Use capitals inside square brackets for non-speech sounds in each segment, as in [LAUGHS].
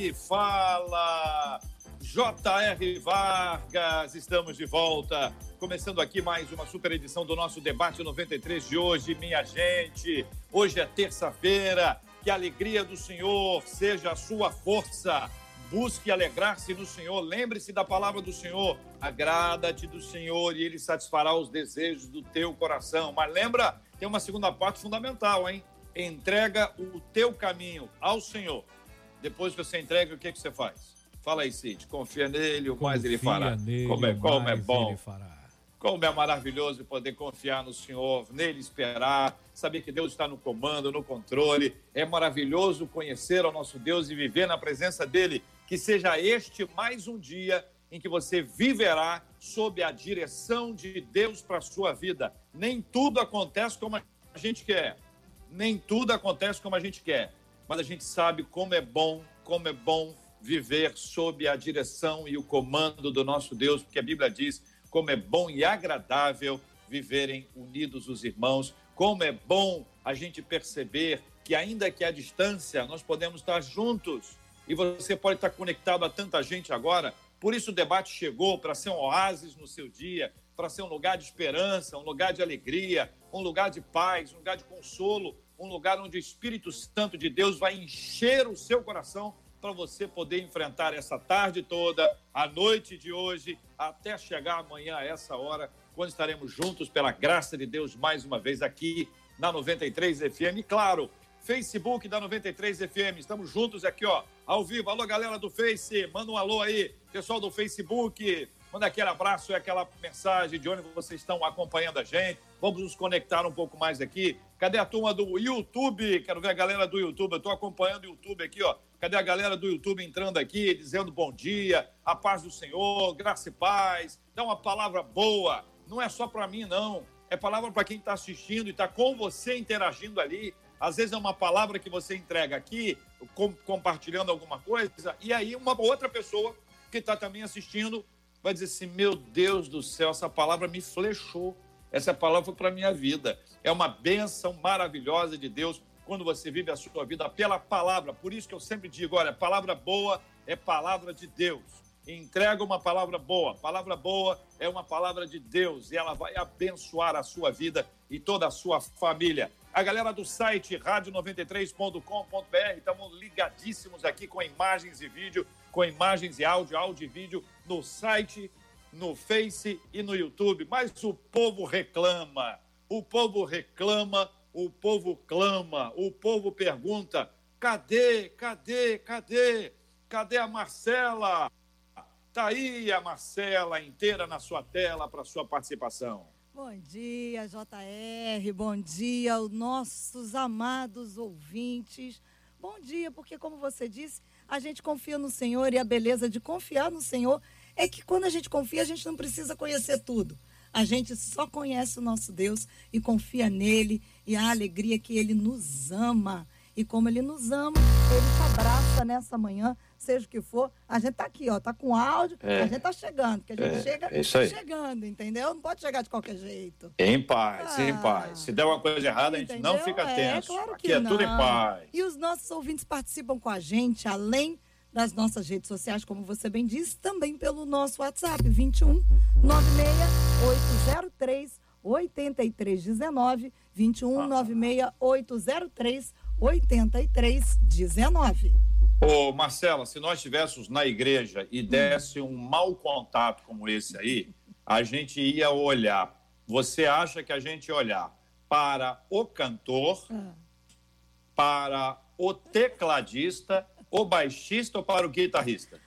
Aqui fala J.R. Vargas. Estamos de volta. Começando aqui mais uma super edição do nosso debate 93 de hoje, minha gente. Hoje é terça-feira. Que a alegria do Senhor seja a sua força. Busque alegrar-se no Senhor. Lembre-se da palavra do Senhor. Agrada-te do Senhor e ele satisfará os desejos do teu coração. Mas lembra, tem uma segunda parte fundamental, hein? Entrega o teu caminho ao Senhor. Depois que você entrega, o que, que você faz? Fala aí, Cid. Confia nele, o Confia mais ele fará. Nele, como é, como é bom. Fará. Como é maravilhoso poder confiar no Senhor, nele esperar, saber que Deus está no comando, no controle. É maravilhoso conhecer o nosso Deus e viver na presença dele. Que seja este mais um dia em que você viverá sob a direção de Deus para a sua vida. Nem tudo acontece como a gente quer. Nem tudo acontece como a gente quer. Mas a gente sabe como é bom, como é bom viver sob a direção e o comando do nosso Deus, porque a Bíblia diz como é bom e agradável viverem unidos os irmãos, como é bom a gente perceber que, ainda que à distância, nós podemos estar juntos e você pode estar conectado a tanta gente agora. Por isso o debate chegou para ser um oásis no seu dia, para ser um lugar de esperança, um lugar de alegria, um lugar de paz, um lugar de consolo, um lugar onde o Espírito Santo de Deus vai encher o seu coração para você poder enfrentar essa tarde toda, a noite de hoje, até chegar amanhã a essa hora, quando estaremos juntos pela graça de Deus mais uma vez aqui na 93 FM. E claro, Facebook da 93 FM. Estamos juntos aqui, ó, ao vivo. Alô, galera do Face, manda um alô aí, pessoal do Facebook. Manda aquele abraço e aquela mensagem de onde vocês estão acompanhando a gente. Vamos nos conectar um pouco mais aqui. Cadê a turma do YouTube? Quero ver a galera do YouTube. Eu estou acompanhando o YouTube aqui, ó. Cadê a galera do YouTube entrando aqui, dizendo bom dia, a paz do Senhor, graça e paz. Dá uma palavra boa. Não é só para mim, não. É palavra para quem está assistindo e está com você interagindo ali. Às vezes é uma palavra que você entrega aqui, com, compartilhando alguma coisa, e aí uma outra pessoa que está também assistindo vai dizer assim: Meu Deus do céu, essa palavra me flechou. Essa palavra foi para a minha vida. É uma bênção maravilhosa de Deus quando você vive a sua vida pela palavra. Por isso que eu sempre digo: olha, palavra boa é palavra de Deus. Entrega uma palavra boa. Palavra boa é uma palavra de Deus e ela vai abençoar a sua vida e toda a sua família. A galera do site rádio93.com.br, estamos ligadíssimos aqui com imagens e vídeo, com imagens e áudio, áudio e vídeo no site, no Face e no YouTube. Mas o povo reclama, o povo reclama o povo clama, o povo pergunta: cadê, cadê, cadê? Cadê a Marcela? Tá aí a Marcela inteira na sua tela para sua participação. Bom dia, JR. Bom dia nossos amados ouvintes. Bom dia, porque como você disse, a gente confia no Senhor e a beleza de confiar no Senhor é que quando a gente confia, a gente não precisa conhecer tudo. A gente só conhece o nosso Deus e confia nele e a alegria que ele nos ama. E como ele nos ama, ele te abraça nessa manhã, seja o que for. A gente tá aqui, ó, tá com áudio, é, a gente tá chegando, que a gente é, chega é chegando, entendeu? Não pode chegar de qualquer jeito. Em paz, ah, em paz. Se der uma coisa errada, entendeu? a gente não fica é, tenso. É, claro que aqui é tudo em paz. E os nossos ouvintes participam com a gente, além das nossas redes sociais, como você bem disse, também pelo nosso WhatsApp, 21 96803 8319 21 96803 8319. Ô, Marcela, se nós estivéssemos na igreja e desse um mau contato como esse aí, a gente ia olhar. Você acha que a gente ia olhar para o cantor, ah. para o tecladista o baixista ou para o guitarrista?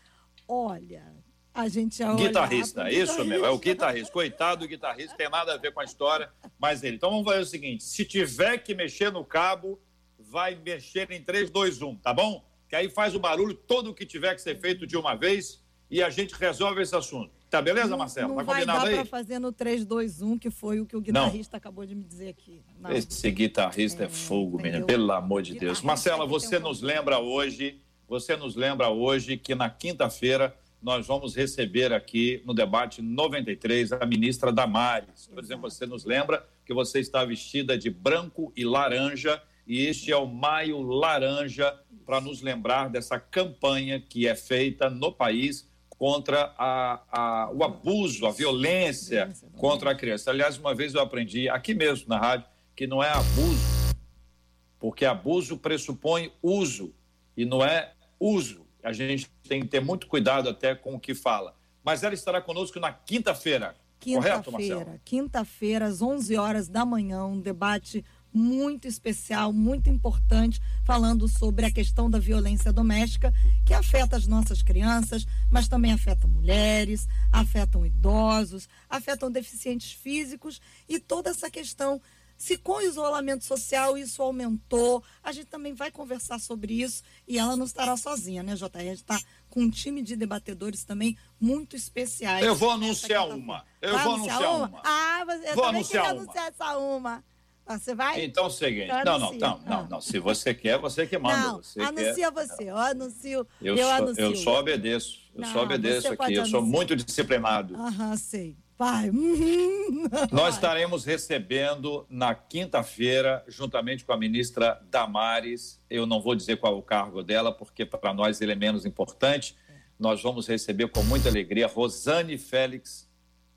Olha, a gente já Guitarrista, isso mesmo, é o guitarrista. Coitado do guitarrista, tem nada a ver com a história, mas ele. Então vamos fazer o seguinte: se tiver que mexer no cabo, vai mexer em 3, 2, 1, tá bom? Que aí faz o barulho todo o que tiver que ser feito de uma vez e a gente resolve esse assunto. Tá beleza, Marcelo? Não, não tá vai combinado dar aí? pra fazer no 3, 2, 1, que foi o que o guitarrista acabou de me dizer aqui. Não. Esse guitarrista é, É, fogo, entendeu? menino. Pelo amor de Deus. Marcela, você um nos problema. lembra hoje, você nos lembra hoje que na quinta-feira nós vamos receber aqui no debate 93 a ministra Damares. Por exemplo, você nos lembra que você está vestida de branco e laranja e este é o Maio Laranja para nos lembrar dessa campanha que é feita no país contra a- a- o abuso, a violência doméstica. contra a criança. Aliás, uma vez eu aprendi aqui mesmo na rádio que não é abuso, porque abuso pressupõe uso e não é uso. A gente tem que ter muito cuidado até com o que fala. Mas ela estará conosco na quinta-feira. Correto, Marcelo? Quinta-feira, quinta-feira, às 11 horas da manhã, um debate muito especial, muito importante, falando sobre a questão da violência doméstica, que afeta as nossas crianças, mas também afeta mulheres, afetam idosos, afetam deficientes físicos e toda essa questão. Se com o isolamento social isso aumentou, a gente também vai conversar sobre isso e ela não estará sozinha, né, JR? A gente está com um time de debatedores também muito especiais. Eu vou anunciar uma. Eu vou anunciar uma. Ah, você, eu Vou também anunciar queria uma. anunciar essa uma. Ah, Você vai? Então é o seguinte. Não, não, não, não, Ah. não. Se você quer, você que manda. não, você anuncia quer. você. Eu anuncio. Eu, Eu, só, anuncio. eu só obedeço. Eu Não, só obedeço aqui. Eu sou muito disciplinado. Aham, sei. Vai. Nós estaremos recebendo na quinta-feira, juntamente com a ministra Damares, eu não vou dizer qual é o cargo dela, porque para nós ele é menos importante. Nós vamos receber com muita alegria Rosane Félix.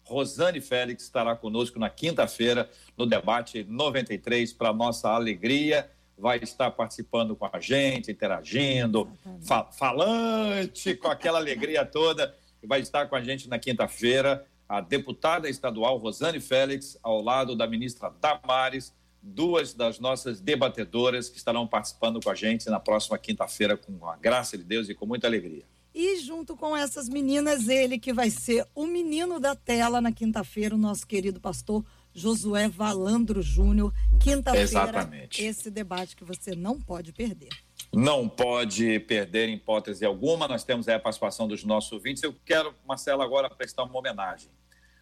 Rosane Félix estará conosco na quinta-feira no debate 93, para nossa alegria. Vai estar participando com a gente, interagindo, fa- falante, com aquela alegria toda. E vai estar com a gente na quinta-feira a deputada estadual Rosane Félix, ao lado da ministra Damares, duas das nossas debatedoras que estarão participando com a gente na próxima quinta-feira, com a graça de Deus e com muita alegria. E junto com essas meninas, ele que vai ser o menino da tela na quinta-feira, o nosso querido pastor Josué Valandro Júnior. Quinta-feira, esse debate que você não pode perder. Não pode perder em hipótese alguma. Nós temos aí a participação dos nossos ouvintes. Eu quero, Marcela, agora prestar uma homenagem.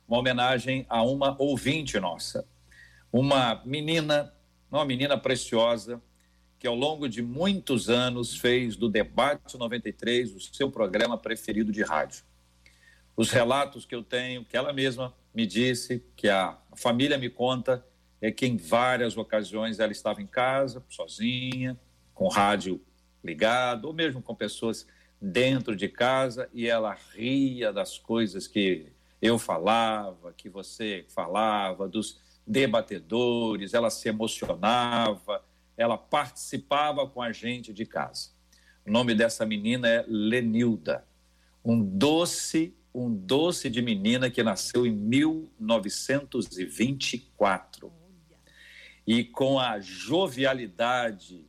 Uma homenagem a uma ouvinte nossa. Uma menina, uma menina preciosa, que ao longo de muitos anos fez do Debate 93 o seu programa preferido de rádio. Os relatos que eu tenho, que ela mesma me disse, que a família me conta, é que em várias ocasiões ela estava em casa, sozinha, com rádio ligado, ou mesmo com pessoas dentro de casa, e ela ria das coisas que eu falava, que você falava, dos debatedores, ela se emocionava, ela participava com a gente de casa. O nome dessa menina é Lenilda, um doce, um doce de menina que nasceu em 1924 e com a jovialidade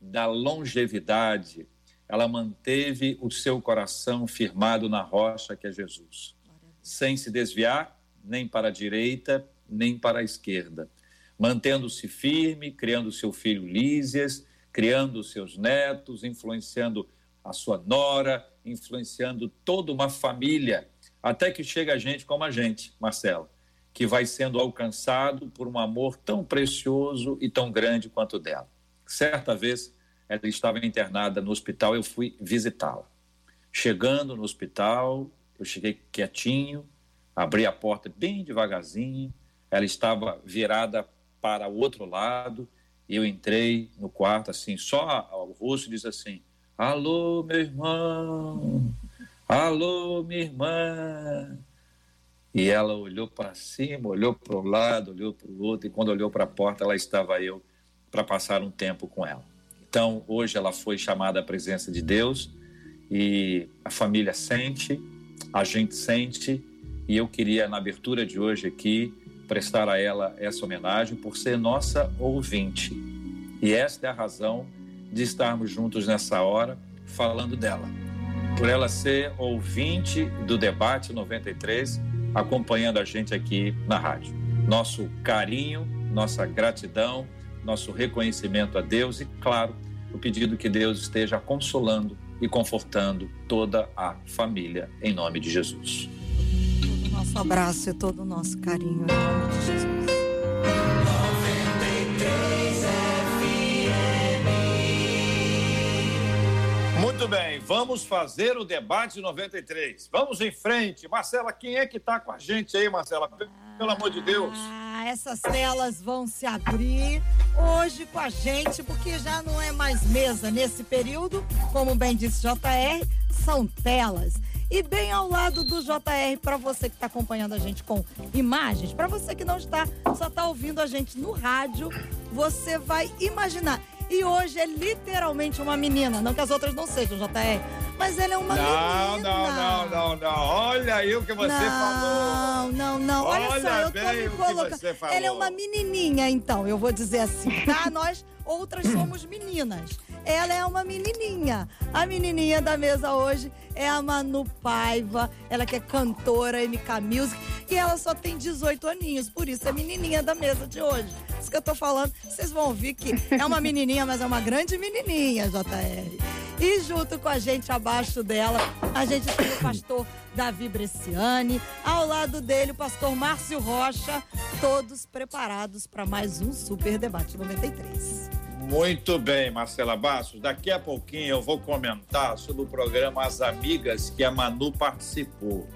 da longevidade, ela manteve o seu coração firmado na rocha que é Jesus, sem se desviar nem para a direita nem para a esquerda, mantendo-se firme, criando seu filho Lísias, criando seus netos, influenciando a sua nora, influenciando toda uma família, até que chega a gente como a gente, Marcelo, que vai sendo alcançado por um amor tão precioso e tão grande quanto dela. Certa vez, ela estava internada no hospital, eu fui visitá-la. Chegando no hospital, eu cheguei quietinho, abri a porta bem devagarzinho, ela estava virada para o outro lado, eu entrei no quarto assim, só o rosto diz assim: Alô, meu irmão! Alô, minha irmã! E ela olhou para cima, olhou para o lado, olhou para o outro, e quando olhou para a porta, lá estava eu para passar um tempo com ela. Então, hoje ela foi chamada à presença de Deus e a família sente, a gente sente, e eu queria, na abertura de hoje aqui, prestar a ela essa homenagem por ser nossa ouvinte. E esta é a razão de estarmos juntos nessa hora falando dela. Por ela ser ouvinte do Debate 93, acompanhando a gente aqui na rádio. Nosso carinho, nossa gratidão, nosso reconhecimento a Deus e, claro, o pedido que Deus esteja consolando e confortando toda a família, em nome de Jesus. Nosso abraço e todo o nosso carinho, em nome de Jesus. Muito bem, vamos fazer o debate 93. Vamos em frente. Marcela, quem é que está com a gente aí, Marcela? Pelo amor de Deus. Ah, essas telas vão se abrir hoje com a gente, porque já não é mais mesa nesse período, como bem disse JR, são telas. E bem ao lado do JR, para você que está acompanhando a gente com imagens, para você que não está, só está ouvindo a gente no rádio, você vai imaginar. E hoje é literalmente uma menina. Não que as outras não sejam, JR. Mas ele é uma não, menina. Não, não, não, não. Olha aí o que você não, falou. Não, não, não. Olha, Olha só, eu tô me colocando. Ela é uma menininha, então, eu vou dizer assim, tá? Nós outras somos meninas. Ela é uma menininha. A menininha da mesa hoje é a Manu Paiva. Ela que é cantora, MK Music. E ela só tem 18 aninhos. Por isso é menininha da mesa de hoje. Isso que eu tô falando. Vocês vão ouvir que é uma menininha, mas é uma grande menininha, JR. E junto com a gente, abaixo dela, a gente tem o pastor Davi Bresciani. Ao lado dele, o pastor Márcio Rocha. Todos preparados para mais um Super Debate 93. Muito bem, Marcela Bastos. Daqui a pouquinho eu vou comentar sobre o programa As Amigas que a Manu participou.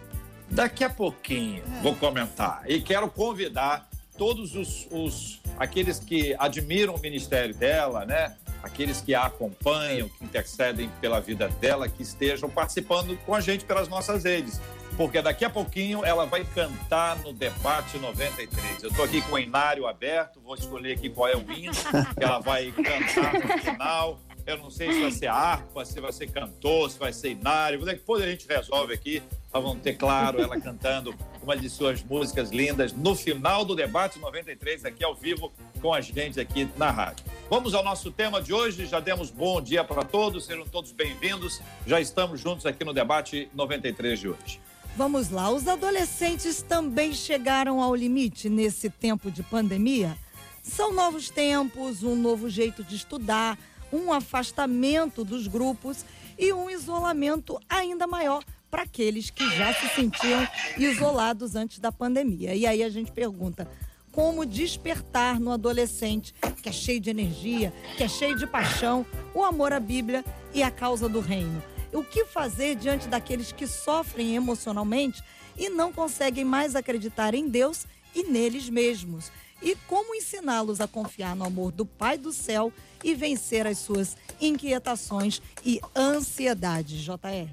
Daqui a pouquinho é. vou comentar. E quero convidar todos os, os, aqueles que admiram o ministério dela, né? Aqueles que a acompanham, que intercedem pela vida dela, que estejam participando com a gente pelas nossas redes porque daqui a pouquinho ela vai cantar no Debate 93. Eu estou aqui com o Inário aberto, vou escolher aqui qual é o hino que ela vai cantar no final. Eu não sei se vai ser harpa, se vai ser cantor, se vai ser Inário. Depois a gente resolve aqui. Nós vamos ter, claro, ela cantando uma de suas músicas lindas no final do Debate 93, aqui ao vivo com a gente aqui na rádio. Vamos ao nosso tema de hoje. Já demos bom dia para todos, sejam todos bem-vindos. Já estamos juntos aqui no Debate 93 de hoje. Vamos lá, os adolescentes também chegaram ao limite nesse tempo de pandemia? São novos tempos, um novo jeito de estudar, um afastamento dos grupos e um isolamento ainda maior para aqueles que já se sentiam isolados antes da pandemia. E aí a gente pergunta: como despertar no adolescente que é cheio de energia, que é cheio de paixão, o amor à Bíblia e a causa do reino? O que fazer diante daqueles que sofrem emocionalmente e não conseguem mais acreditar em Deus e neles mesmos? E como ensiná-los a confiar no amor do Pai do céu e vencer as suas inquietações e ansiedades, JR?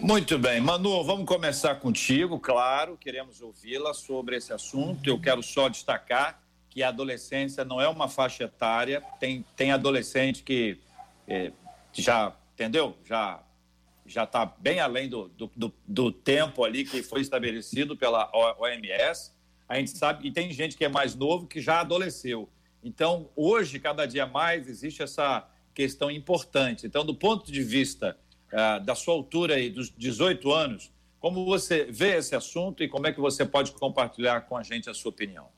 Muito bem, Manu, vamos começar contigo, claro, queremos ouvi-la sobre esse assunto. Eu quero só destacar que a adolescência não é uma faixa etária, tem, tem adolescente que é, já, entendeu? Já já está bem além do, do, do, do, tempo ali que foi estabelecido pela OMS. A gente sabe, e tem gente que é mais novo que já adoleceu. Então, hoje, cada dia mais, existe essa questão importante. Então, do ponto de vista uh, da sua altura aí, dos 18 anos, como você vê esse assunto e como é que você pode compartilhar com a gente a sua opinião?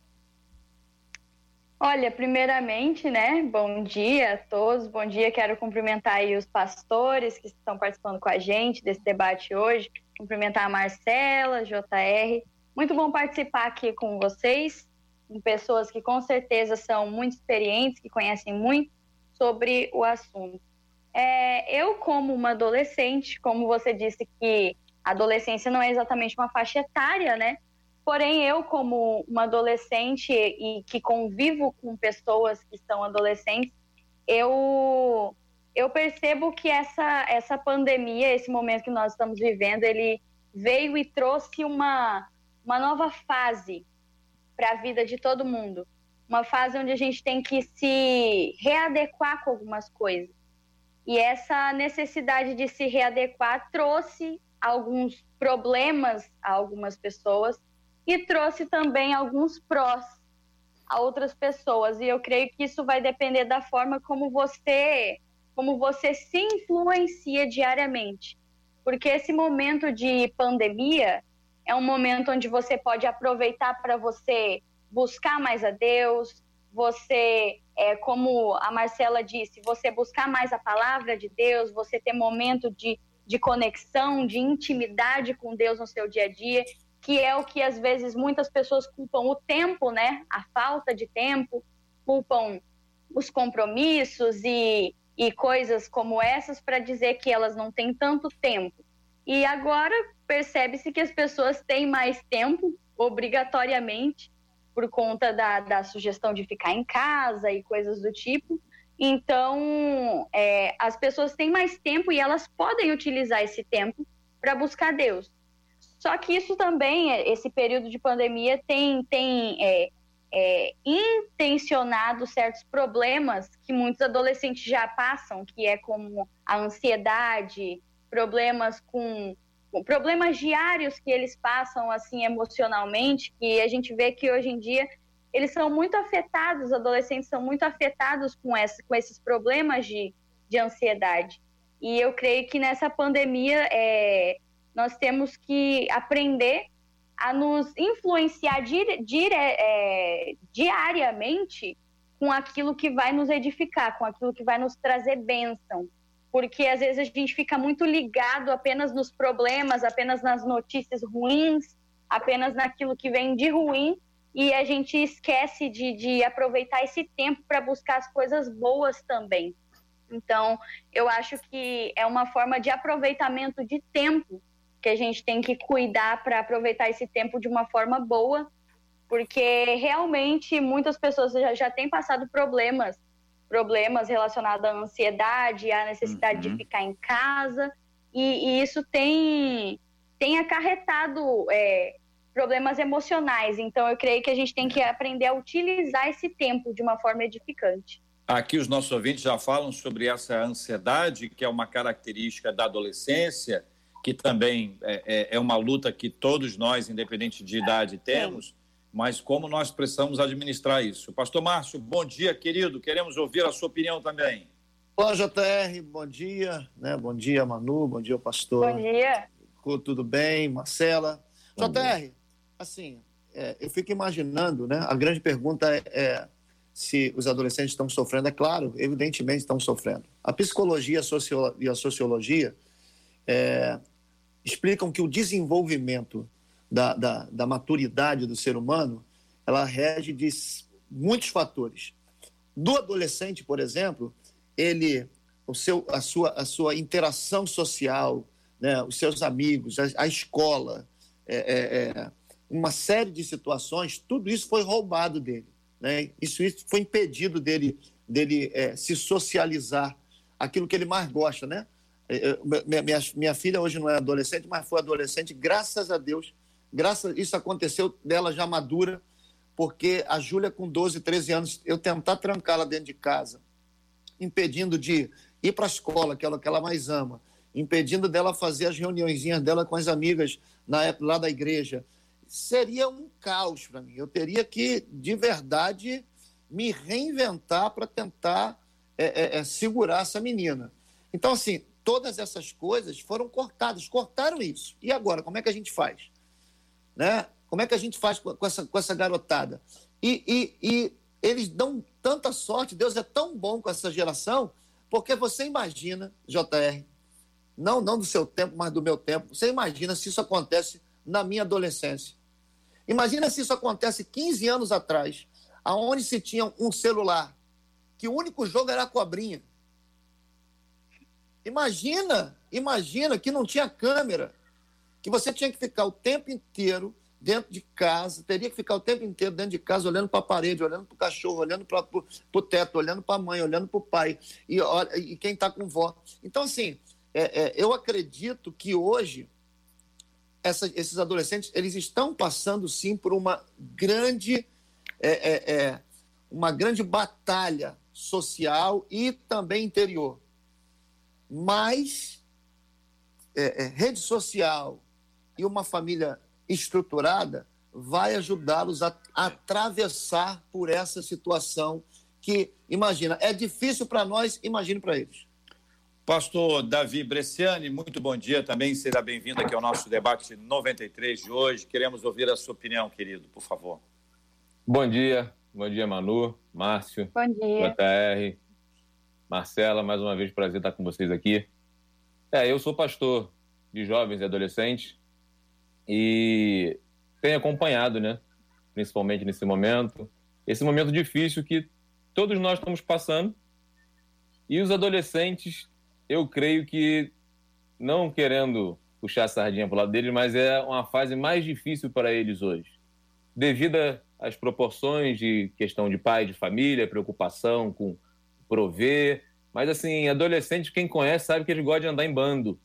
Olha, primeiramente, né, bom dia a todos, bom dia, quero cumprimentar aí os pastores que estão participando com a gente desse debate hoje, cumprimentar a Marcela, JR, muito bom participar aqui com vocês, com pessoas que com certeza são muito experientes, que conhecem muito sobre o assunto. É, eu, como uma adolescente, como você disse que a adolescência não é exatamente uma faixa etária, né, Porém, eu, como uma adolescente e que convivo com pessoas que são adolescentes, eu, eu percebo que essa, essa pandemia, esse momento que nós estamos vivendo, ele veio e trouxe uma, uma nova fase para a vida de todo mundo. Uma fase onde a gente tem que se readequar com algumas coisas. E essa necessidade de se readequar trouxe alguns problemas a algumas pessoas e trouxe também alguns prós a outras pessoas. E eu creio que isso vai depender da forma como você, como você se influencia diariamente. Porque esse momento de pandemia é um momento onde você pode aproveitar para você buscar mais a Deus, você, é, como a Marcela disse, você buscar mais a palavra de Deus, você ter momento de, de conexão, de intimidade com Deus no seu dia a dia, que é o que às vezes muitas pessoas culpam o tempo, né? A falta de tempo, culpam os compromissos e, e coisas como essas para dizer que elas não têm tanto tempo. E agora percebe-se que as pessoas têm mais tempo, obrigatoriamente, por conta da, da sugestão de ficar em casa e coisas do tipo. Então, é, as pessoas têm mais tempo e elas podem utilizar esse tempo para buscar Deus. Só que isso também, esse período de pandemia, tem, tem é, é, intencionado certos problemas que muitos adolescentes já passam, que é como a ansiedade, problemas com problemas diários que eles passam assim emocionalmente, que a gente vê que hoje em dia eles são muito afetados, os adolescentes são muito afetados com, essa, com esses problemas de, de ansiedade. E eu creio que nessa pandemia é, nós temos que aprender a nos influenciar dire, dire, é, diariamente com aquilo que vai nos edificar, com aquilo que vai nos trazer bênção. Porque às vezes a gente fica muito ligado apenas nos problemas, apenas nas notícias ruins, apenas naquilo que vem de ruim, e a gente esquece de, de aproveitar esse tempo para buscar as coisas boas também. Então, eu acho que é uma forma de aproveitamento de tempo que a gente tem que cuidar para aproveitar esse tempo de uma forma boa, porque realmente muitas pessoas já, já têm passado problemas, problemas relacionados à ansiedade, à necessidade uhum. de ficar em casa, e, e, isso tem, tem acarretado é, problemas emocionais. Então, eu creio que a gente tem que aprender a utilizar esse tempo de uma forma edificante. Aqui os nossos ouvintes já falam sobre essa ansiedade, que é uma característica da adolescência que também é, é, é uma luta que todos nós, independente de idade, temos, mas como nós precisamos administrar isso. Pastor Márcio, bom dia, querido. Queremos ouvir a sua opinião também. Olá, JR, bom dia. Né? Bom dia, Manu, bom dia, pastor. Bom dia. Tudo bem, Marcela? Bom JR, dia. assim, é, eu fico imaginando, né? A grande pergunta é, é se os adolescentes estão sofrendo. É claro, evidentemente estão sofrendo. A psicologia e a sociologia é, explicam que o desenvolvimento da, da, da maturidade do ser humano ela rege de muitos fatores. Do adolescente, por exemplo, ele, o seu, a, sua, a sua interação social, né, os seus amigos, a, a escola, é, é, é, uma série de situações, tudo isso foi roubado dele. Né? Isso, isso foi impedido dele, dele é, se socializar, aquilo que ele mais gosta, né? Eu, minha, minha, minha, filha hoje não é adolescente, mas foi adolescente, graças a Deus. Graças isso aconteceu dela já madura, porque a Júlia, com 12, 13 anos, eu tentar trancá-la dentro de casa, impedindo de ir para a escola, que é que ela mais ama, impedindo dela fazer as reuniõezinhas dela com as amigas na época, lá da igreja, seria um caos para mim. Eu teria que, de verdade, me reinventar para tentar é, é, é, segurar essa menina. Então, assim, todas essas coisas foram cortadas, cortaram isso. E agora, como é que a gente faz? Né? Como é que a gente faz com essa, com essa garotada? E, e, e eles dão tanta sorte, Deus é tão bom com essa geração, porque você imagina, JR, não, não do seu tempo, mas do meu tempo, você imagina se isso acontece na minha adolescência. Imagina se isso acontece 15 anos atrás, aonde se tinha um celular, que o único jogo era a cobrinha. Imagina, imagina que não tinha câmera, que você tinha que ficar o tempo inteiro dentro de casa, teria que ficar o tempo inteiro dentro de casa, olhando para a parede, olhando para o cachorro, olhando para o teto, olhando para a mãe, olhando para o pai, e, e quem está com vó. Então, assim, é, é, eu acredito que hoje essa, esses adolescentes eles estão passando, sim, por uma grande, é, é, é uma grande batalha social e também interior mas é, é, rede social e uma família estruturada vai ajudá-los a, a atravessar por essa situação que, imagina, é difícil para nós, imagine para eles. Pastor Davi Bresciani, muito bom dia também, seja bem-vindo aqui ao nosso debate 93 de hoje. Queremos ouvir a sua opinião, querido, por favor. Bom dia, Bom dia, Manu, Márcio. Bom dia. JR. Marcela, mais uma vez, prazer estar com vocês aqui. É, eu sou pastor de jovens e adolescentes e tenho acompanhado, né? Principalmente nesse momento, esse momento difícil que todos nós estamos passando. E os adolescentes, eu creio que, não querendo puxar a sardinha para o lado deles, mas é uma fase mais difícil para eles hoje. Devido às proporções de questão de pai, de família, preocupação com prover. Mas, assim, adolescente, quem conhece, sabe que eles gostam de andar em bando.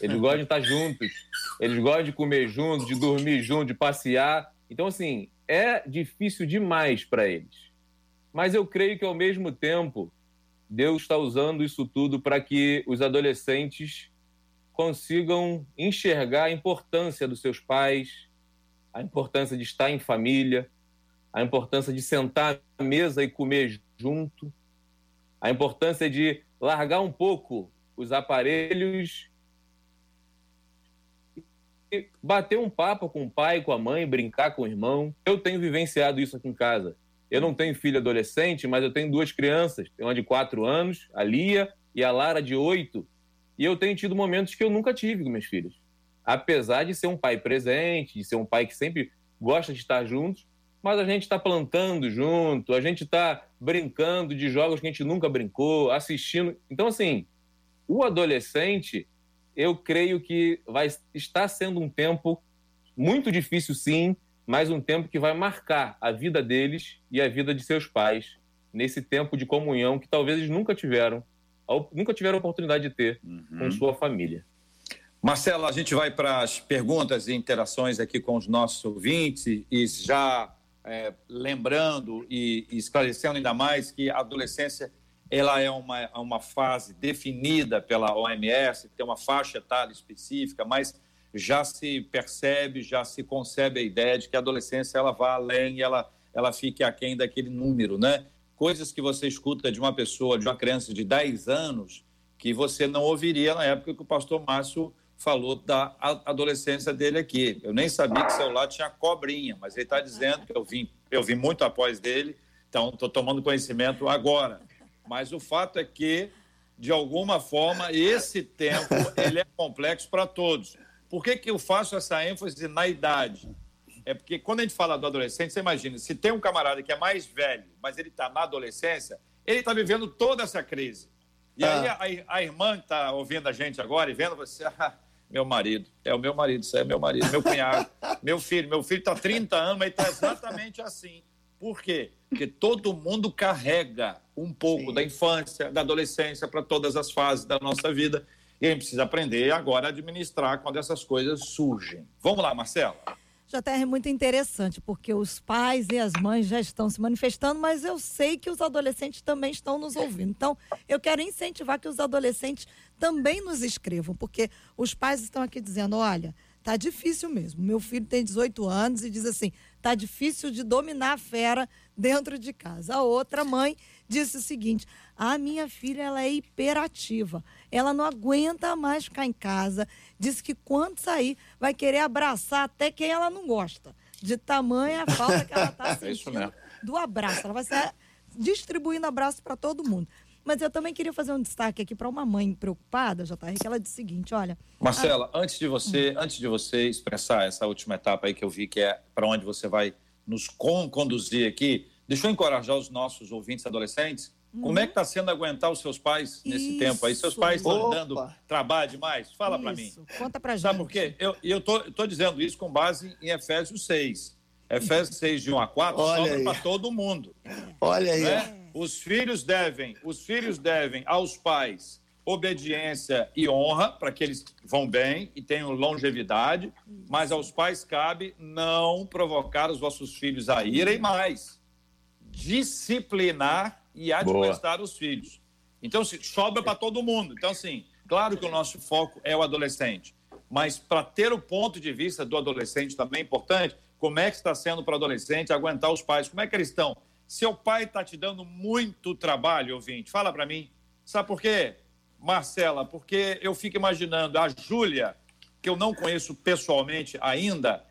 Eles gostam de estar juntos. Eles gostam de comer juntos, de dormir juntos, de passear. Então, assim, é difícil demais para eles. Mas eu creio que, ao mesmo tempo, Deus está usando isso tudo para que os adolescentes consigam enxergar a importância dos seus pais, a importância de estar em família, a importância de sentar à mesa e comer junto, a importância de largar um pouco os aparelhos e bater um papo com o pai, com a mãe, brincar com o irmão. Eu tenho vivenciado isso aqui em casa. Eu não tenho filho adolescente, mas eu tenho duas crianças. Tenho uma de quatro anos, a Lia, e a Lara de oito. E eu tenho tido momentos que eu nunca tive com meus filhos. Apesar de ser um pai presente, de ser um pai que sempre gosta de estar juntos, mas a gente está plantando junto, a gente está brincando de jogos que a gente nunca brincou, assistindo. Então, assim, o adolescente, eu creio que vai estar sendo um tempo muito difícil, sim, mas um tempo que vai marcar a vida deles e a vida de seus pais nesse tempo de comunhão que talvez eles nunca tiveram, nunca tiveram a oportunidade de ter uhum. com sua família. Marcelo, a gente vai para as perguntas e interações aqui com os nossos ouvintes e já é, lembrando e, e, esclarecendo ainda mais que a adolescência ela é uma, uma fase definida pela OMS, tem uma faixa etária específica, mas já se percebe, já se concebe a ideia de que a adolescência ela vá além ela, ela fique aquém daquele número, né? Coisas que você escuta de uma pessoa, de uma criança de 10 anos, que você não ouviria na época que o pastor Márcio falou da adolescência dele aqui. Eu nem sabia que celular tinha cobrinha, mas ele está dizendo que eu vim, eu vim muito após dele, então estou tomando conhecimento agora. Mas o fato é que, de alguma forma, esse tempo ele é complexo para todos. Por que, que eu faço essa ênfase na idade? É porque quando a gente fala do adolescente, você imagina, se tem um camarada que é mais velho, mas ele está na adolescência, ele está vivendo toda essa crise. E ah. aí a, a irmã está ouvindo a gente agora e vendo você, [LAUGHS] ah, meu marido. É o meu marido, isso é meu marido, meu cunhado, [LAUGHS] meu filho. Meu filho está 30 anos, mas está exatamente assim. Por quê? Porque todo mundo carrega um pouco Sim. da infância, da adolescência para todas as fases da nossa vida. E a gente precisa aprender agora a administrar quando essas coisas surgem. Vamos lá, Marcela. JR é muito interessante, porque os pais e as mães já estão se manifestando, mas eu sei que os adolescentes também estão nos ouvindo. Então, eu quero incentivar que os adolescentes também nos escrevam, porque os pais estão aqui dizendo: olha, tá difícil mesmo. Meu filho tem 18 anos e diz assim: tá difícil de dominar a fera dentro de casa. A outra mãe disse o seguinte: a minha filha ela é hiperativa. Ela não aguenta mais ficar em casa. Diz que quando sair vai querer abraçar até quem ela não gosta. De tamanha a falta que ela está [LAUGHS] é sentindo do abraço. Ela vai ser distribuindo abraço para todo mundo. Mas eu também queria fazer um destaque aqui para uma mãe preocupada, JR, que ela diz o seguinte, olha... Marcela, a... antes de você hum. antes de você expressar essa última etapa aí que eu vi, que é para onde você vai nos conduzir aqui, deixa eu encorajar os nossos ouvintes adolescentes. Uhum. Como é que está sendo aguentar os seus pais nesse Isso. tempo aí? Seus pais estão dando trabalho demais? Fala para mim. Conta para gente. Sabe por quê? Eu estou dizendo isso com base em Efésios 6. Efésios 6, de 1 a 4, sobra para todo mundo. Olha aí. Né? Os filhos devem, os filhos devem aos pais obediência e honra para que eles vão bem e tenham longevidade, mas aos pais cabe não provocar os vossos filhos a ira e mais disciplinar e admoestar os filhos. Então, se, sobra para todo mundo. Então, assim, claro que o nosso foco é o adolescente, mas para ter o ponto de vista do adolescente também é importante, como é que está sendo para o adolescente aguentar os pais? Como é que eles estão? Seu pai está te dando muito trabalho, ouvinte. Fala para mim. Sabe por quê, Marcela? Porque eu fico imaginando a Júlia, que eu não conheço pessoalmente ainda,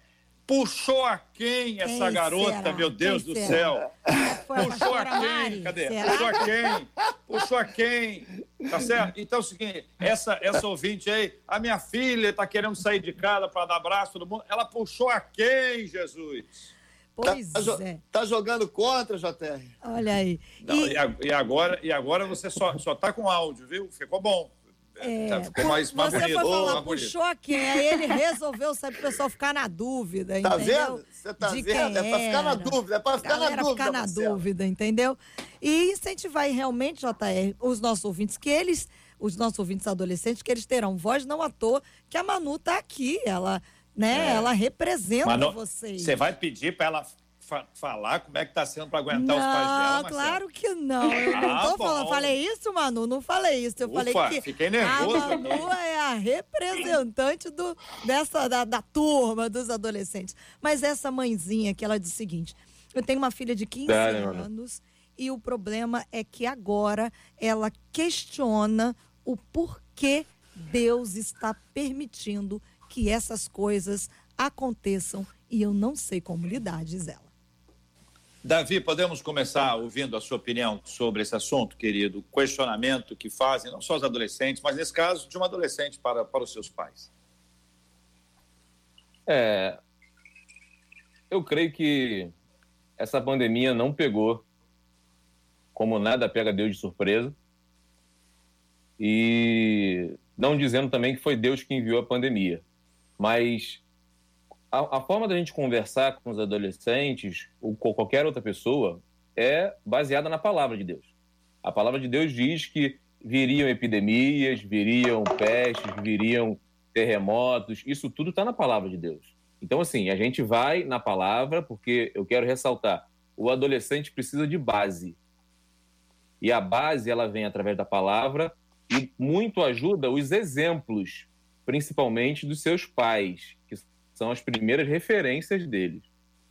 Puxou a quem essa quem garota, será? meu Deus quem do será? céu? Puxou a, quem? Cadê? Será? Puxou a quem? Puxou a quem? Tá certo? Então é o seguinte, essa, essa ouvinte aí, a minha filha está querendo sair de casa para dar abraço a todo mundo. Ela puxou a quem, Jesus? Pois tá, é. Tá jogando contra, JR? Olha aí. Não, e... E, agora, e agora você só, só tá com áudio, viu? Ficou bom. É, tá, ficou mais, mais você bonito. Foi falar, oh, puxou quem? Aí ele resolveu, sabe, o pessoal ficar na dúvida, tá entendeu? Vendo? Você tá De vendo? É pra ficar na dúvida, é pra ficar na dúvida. ficar na Marcelo. dúvida, entendeu? E incentivar realmente, JR, os nossos ouvintes, que eles, os nossos ouvintes adolescentes, que eles terão voz não à toa, que a Manu tá aqui, ela né? É. Ela representa Manu, vocês. Você vai pedir para ela fa falar como é que tá sendo para aguentar não, os pais dela, Marcelo? claro que não. Eu não ah, tô falando. Falei isso, Manu? Não falei isso. Eu Ufa, falei que fiquei nervoso, a Manu é a representante do, dessa, da, da turma dos adolescentes. Mas essa mãezinha que ela diz o seguinte: eu tenho uma filha de 15 anos e o problema é que agora ela questiona o porquê Deus está permitindo que essas coisas aconteçam e eu não sei como lidar, diz ela. Davi, podemos começar ouvindo a sua opinião sobre esse assunto, querido? Questionamento que fazem não só os adolescentes, mas nesse caso, de um adolescente para, para os seus pais. É. Eu creio que essa pandemia não pegou como nada pega Deus de surpresa. E não dizendo também que foi Deus que enviou a pandemia. Mas a, a, forma da gente conversar com os adolescentes ou com qualquer outra pessoa é baseada na palavra de Deus. A palavra de Deus diz que viriam epidemias, viriam pestes, viriam terremotos, isso tudo está na palavra de Deus. Então, assim, a gente vai na palavra, porque eu quero ressaltar: o adolescente precisa de base. E a base, ela vem através da palavra e muito ajuda os exemplos, principalmente dos seus pais, que são as primeiras referências deles.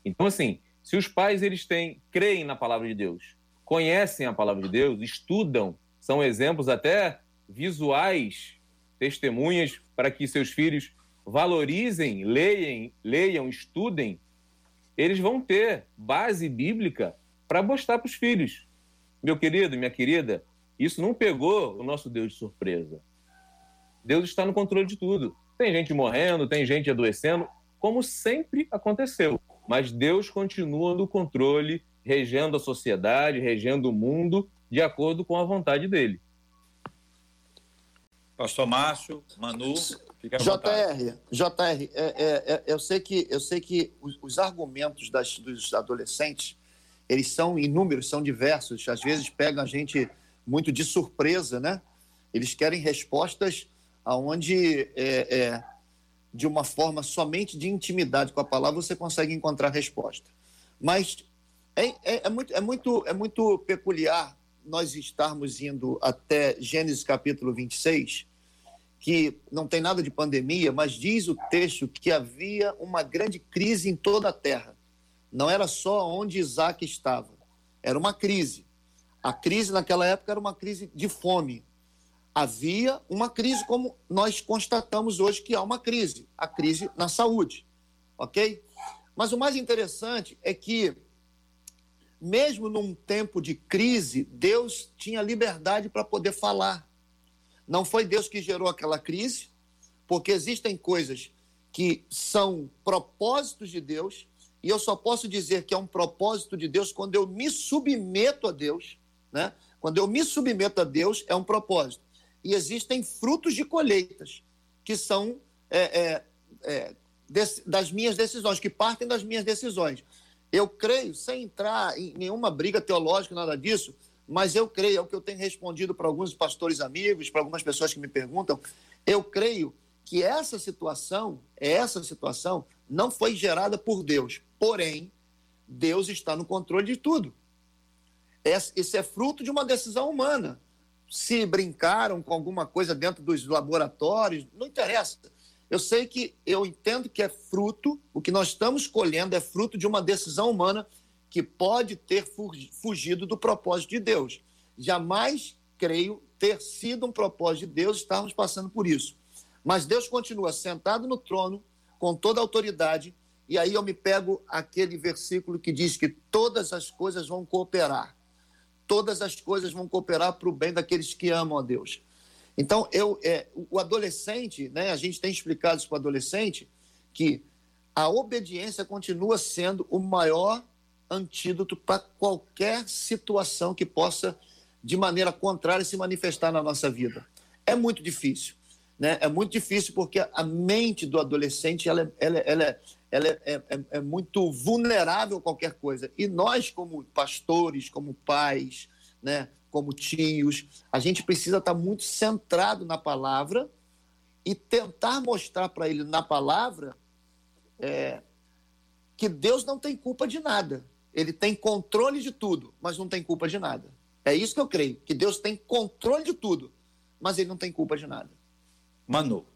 Então, assim, se os pais eles têm, creem na palavra de Deus, conhecem a palavra de Deus, estudam, são exemplos até visuais, testemunhas para que seus filhos valorizem, leiam, leiam, estudem, eles vão ter base bíblica para mostrar para os filhos. Meu querido, minha querida, isso não pegou o nosso Deus de surpresa. Deus está no controle de tudo. Tem gente morrendo, tem gente adoecendo, como sempre aconteceu. Mas Deus continua no controle, regendo a sociedade, regendo o mundo, de acordo com a vontade dele. Pastor Márcio, Manu, fica à JR, JR, é, é, é, eu sei que, eu sei que os, os argumentos das, dos adolescentes, eles são inúmeros, são diversos, às vezes pegam a gente muito de surpresa, né? Eles querem respostas aonde é, é, de uma forma somente de intimidade com a palavra você consegue encontrar resposta. Mas é, é, é, muito, é, muito, é muito peculiar nós estarmos indo até Gênesis capítulo 26, que não tem nada de pandemia, mas diz o texto que havia uma grande crise em toda a terra. Não era só onde Isaac estava, era uma crise. A crise naquela época era uma crise de fome, havia uma crise, como nós constatamos hoje que há uma crise, a crise na saúde, ok? Mas o mais interessante é que, mesmo num tempo de crise, Deus tinha liberdade para poder falar. Não foi Deus que gerou aquela crise, porque existem coisas que são propósitos de Deus, e eu só posso dizer que é um propósito de Deus quando eu me submeto a Deus, né? Quando eu me submeto a Deus, é um propósito e existem frutos de colheitas, que são é, é, é, das minhas decisões, que partem das minhas decisões. Eu creio, sem entrar em nenhuma briga teológica, nada disso, mas eu creio, é o que eu tenho respondido para alguns pastores amigos, para algumas pessoas que me perguntam, eu creio que essa situação, essa situação não foi gerada por Deus, porém, Deus está no controle de tudo. Isso é fruto de uma decisão humana se brincaram com alguma coisa dentro dos laboratórios, não interessa. Eu sei que eu entendo que é fruto, o que nós estamos colhendo é fruto de uma decisão humana que pode ter fugido do propósito de Deus. Jamais creio ter sido um propósito de Deus estarmos passando por isso. Mas Deus continua sentado no trono, com toda a autoridade, E aí eu me pego aquele versículo que diz que todas as coisas vão cooperar. Todas as coisas vão cooperar para o bem daqueles que amam a Deus. Então, eu, é, o adolescente, né, a gente tem explicado isso para o adolescente, que a obediência continua sendo o maior antídoto para qualquer situação que possa, de maneira contrária, se manifestar na nossa vida. É muito difícil. Né? É muito difícil porque a mente do adolescente ela, ela, ela, ela é, é, é, é muito vulnerável a qualquer coisa. E nós, como pastores, como pais, né, como tios, a gente precisa estar muito centrado na palavra e tentar mostrar para ele na palavra é, que Deus não tem culpa de nada. Ele tem controle de tudo, mas não tem culpa de nada. É isso que eu creio, que Deus tem controle de tudo, mas ele não tem culpa de nada. Manu.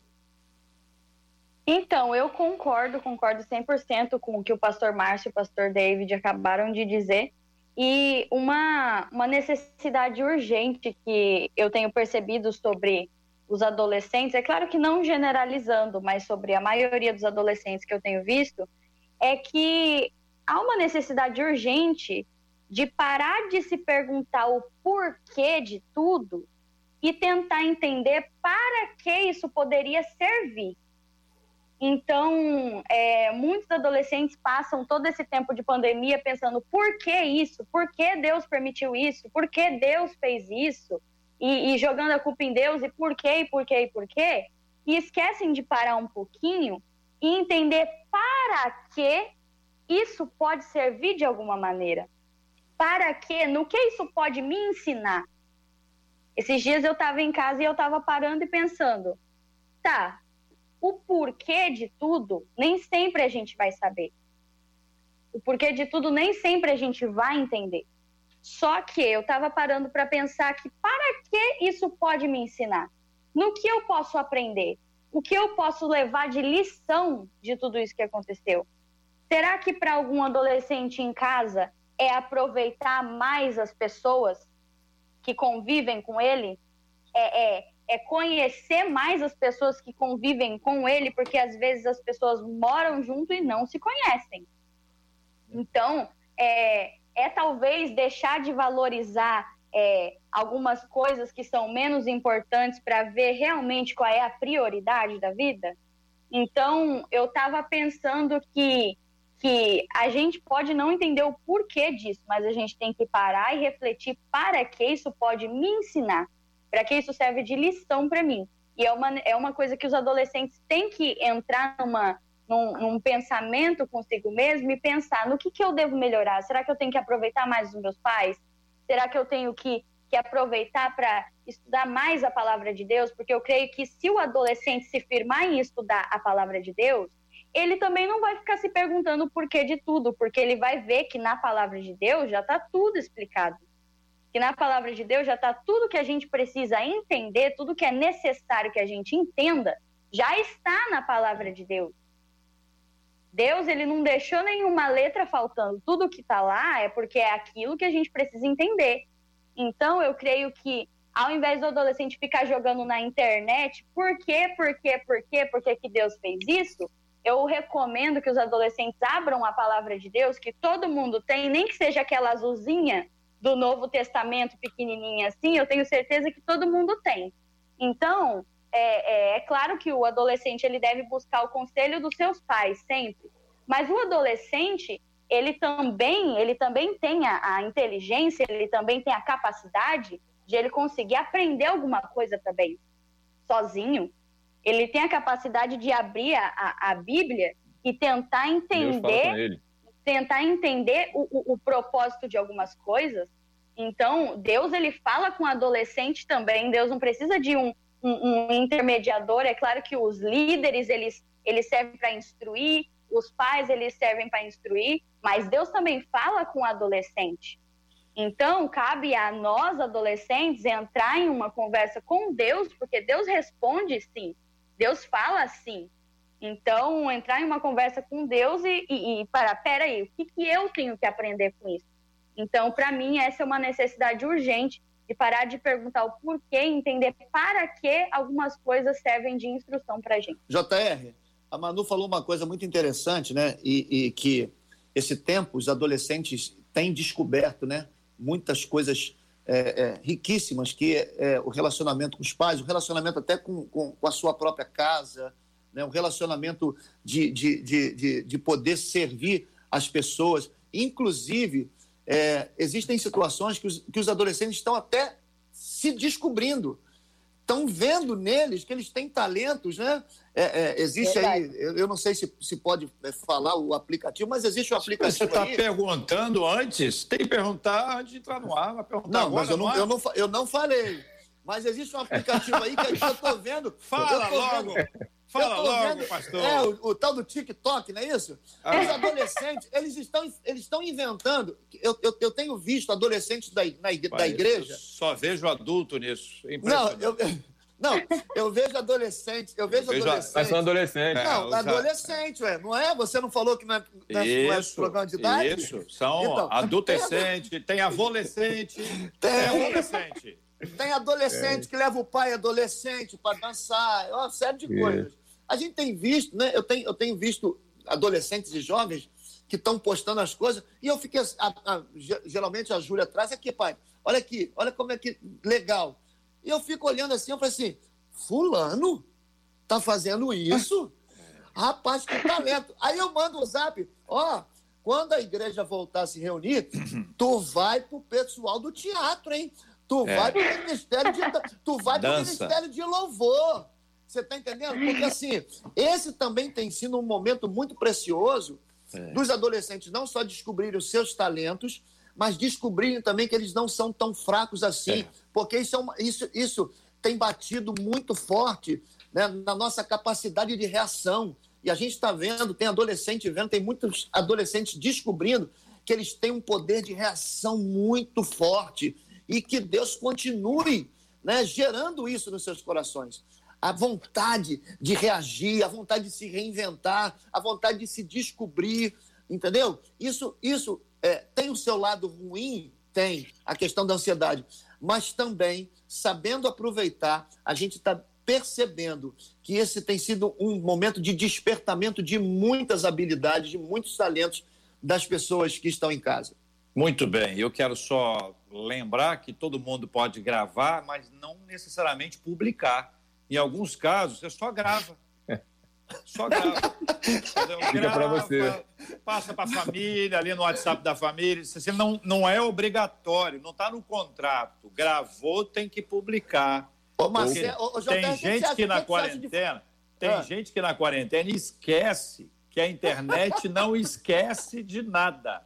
Então, eu concordo, concordo 100% com o que o pastor Márcio e o pastor David acabaram de dizer. E uma, uma necessidade urgente que eu tenho percebido sobre os adolescentes, é claro que não generalizando, mas sobre a maioria dos adolescentes que eu tenho visto, é que há uma necessidade urgente de parar de se perguntar o porquê de tudo e tentar entender para que isso poderia servir. Então, é, muitos adolescentes passam todo esse tempo de pandemia pensando por que isso? Por que Deus permitiu isso? Por que Deus fez isso? E, e jogando a culpa em Deus e por quê, e por quê, e por quê? E esquecem de parar um pouquinho e entender para que isso pode servir de alguma maneira. Para que, no que isso pode me ensinar? Esses dias eu estava em casa e eu estava parando e pensando, tá, o porquê de tudo nem sempre a gente vai saber. O porquê de tudo nem sempre a gente vai entender. Só que eu estava parando para pensar que para que isso pode me ensinar? No que eu posso aprender? O que eu posso levar de lição de tudo isso que aconteceu? Será que para algum adolescente em casa é aproveitar mais as pessoas que convivem com ele? É, é, é conhecer mais as pessoas que convivem com ele, porque às vezes as pessoas moram junto e não se conhecem. Então, é, é talvez deixar de valorizar é, algumas coisas que são menos importantes para ver realmente qual é a prioridade da vida? Então, eu estava pensando que que a gente pode não entender o porquê disso, mas a gente tem que parar e refletir para que isso pode me ensinar, para que isso serve de lição para mim. E é uma, é uma coisa que os adolescentes têm que entrar numa, num, num, pensamento consigo mesmo e pensar no que, que eu devo melhorar. Será que eu tenho que aproveitar mais os meus pais? Será que eu tenho que, que aproveitar para estudar mais a palavra de Deus? Porque eu creio que se o adolescente se firmar em estudar a palavra de Deus, ele também não vai ficar se perguntando o porquê de tudo, porque ele vai ver que na palavra de Deus já está tudo explicado. Que na palavra de Deus já está tudo que a gente precisa entender, tudo que é necessário que a gente entenda, já está na palavra de Deus. Deus, ele não deixou nenhuma letra faltando. Tudo que está lá é porque é aquilo que a gente precisa entender. Então, eu creio que ao invés do adolescente ficar jogando na internet, por quê, por quê, por quê, por que, que Deus fez isso? eu recomendo que os adolescentes abram a palavra de Deus, que todo mundo tem, nem que seja aquela azulzinha do Novo Testamento pequenininha assim, eu tenho certeza que todo mundo tem. Então, é, é, é claro que o adolescente ele deve buscar o conselho dos seus pais sempre, mas o adolescente ele também ele também tem a, a inteligência, ele também tem a capacidade de ele conseguir aprender alguma coisa também sozinho. Ele tem a capacidade de abrir a, a, Bíblia e tentar entender tentar entender o, o, o, propósito de algumas coisas. Então, Deus ele fala com o adolescente também. Deus não precisa de um, um, um intermediador. É claro que os líderes eles, eles servem para instruir, os pais eles servem para instruir, mas Deus também fala com o adolescente. Então, cabe a nós adolescentes entrar em uma conversa com Deus, porque Deus responde sim. Deus fala assim. Então, entrar em uma conversa com Deus e, e, e para, peraí, o que, que eu tenho que aprender com isso? Então, para mim, essa é uma necessidade urgente de parar de perguntar o porquê, entender para que algumas coisas servem de instrução para a gente. JR, a Manu falou uma coisa muito interessante, né? E, e que esse tempo os adolescentes têm descoberto, né? Muitas coisas é, é, riquíssimas, que é, é, o relacionamento com os pais, o relacionamento até com, com, com a sua própria casa, né? o relacionamento de, de, de, de, de poder servir as pessoas. Inclusive, é, existem situações que os, que os adolescentes estão até se descobrindo, estão vendo neles que eles têm talentos, né? É, é, existe Verdade. aí, eu, eu, não sei se, se pode é, falar o aplicativo, mas existe o aplicativo. Você está perguntando antes? Tem que perguntar antes de entrar no ar, mas perguntar Não, agora, mas eu não, eu, não, eu não falei. Mas existe um aplicativo aí que eu estou vendo. Fala logo! Vendo, Fala logo, vendo, pastor. É, o, o, tal do TikTok, não é isso? Ah. Os adolescentes, eles estão, eles estão inventando. Eu, eu, eu tenho visto adolescentes da, na, da igreja. Eu só vejo adulto nisso. Não, eu, não, eu vejo adolescentes, eu vejo, vejo adolescentes. Mas são adolescentes. Não, é, adolescente, ué, não é? Você não falou que não é, não é, isso, não é programa de idade? Isso, são então, [LAUGHS] adolescente, tem adolescente, tem, tem adolescente. Tem adolescente é. que leva o pai adolescente para dançar, é uma série de coisas. A gente tem visto, né? Eu tenho, eu tenho visto adolescentes e jovens que estão postando as coisas, e eu fiquei. A, a, geralmente a Júlia traz aqui, pai. Olha aqui, olha como é que legal. E eu fico olhando assim, eu falei assim, fulano tá fazendo isso? [LAUGHS] Rapaz, que talento. Aí eu mando o um zap, ó, quando a igreja voltar a se reunir, [CLEARS THROAT] tu vai pro pessoal do teatro, hein? Tu é. vai pro ministério de tu vai pro ministério de louvor. Você tá entendendo? Porque assim, esse também tem sido um momento muito precioso é. dos adolescentes não só descobrirem os seus talentos, mas descobrirem também que eles não são tão fracos assim, é. porque isso, é uma, isso, isso tem batido muito forte né, na nossa capacidade de reação. E a gente está vendo, tem adolescente vendo, tem muitos adolescentes descobrindo que eles têm um poder de reação muito forte e que Deus continue né, gerando isso nos seus corações. A vontade de reagir, a vontade de se reinventar, a vontade de se descobrir, entendeu? Isso, isso é, tem o seu lado ruim? Tem, a questão da ansiedade. Mas também, sabendo aproveitar, a gente está percebendo que esse tem sido um momento de despertamento de muitas habilidades, de muitos talentos das pessoas que estão em casa. Muito bem, eu quero só lembrar que todo mundo pode gravar, mas não necessariamente publicar. Em alguns casos, você só grava. [LAUGHS] Só grava. Fica para você. Passa para a família, ali no WhatsApp da família. Assim, não, não é obrigatório, não está no contrato. Gravou, tem que publicar. Ô, Marcelo, ô, tem gente que na quarentena, de... tem ah. gente que na quarentena esquece que a internet não esquece de nada.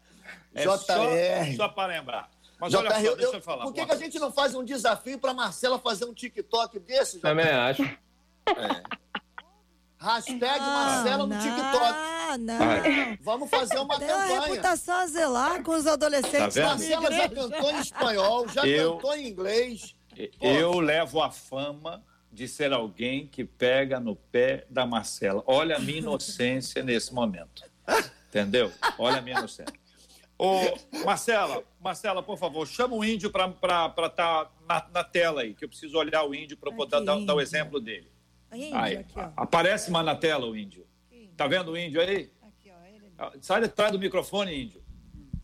É JR. só, só para lembrar. Mas olha só, deixa eu, falar. Por que, que, a gente não faz um desafio para Marcela fazer um TikTok desse? JR? Também acho. É. Hashtag Marcela no TikTok. Não, Vamos fazer uma Tem campanha. Tem reputação a zelar com os adolescentes. Tá Marcela já cantou em espanhol, já eu, cantou em inglês. Eu Pô. levo a fama de ser alguém que pega no pé da Marcela. Olha a minha inocência nesse momento. Entendeu? Olha a minha inocência. Ô, Marcela, Marcela, por favor, chama o índio para estar tá na, na, tela aí, que eu preciso olhar o índio para poder dar, dar o exemplo dele. Índio, aí, aqui. Aparece mais na tela o índio. Tá vendo o índio aí? Aqui, ó. Ele... Ah, sai atrás do microfone, índio.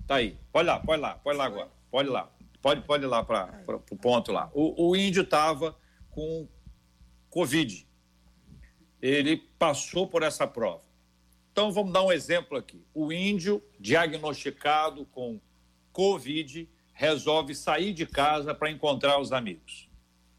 Tá aí. Pode lá, pode lá, pode lá agora. Pode lá. Pode, pode ir lá para o ponto lá. O, o índio estava com Covid. Ele passou por essa prova. Então, vamos dar um exemplo aqui. O índio, diagnosticado com Covid, resolve sair de casa para encontrar os amigos.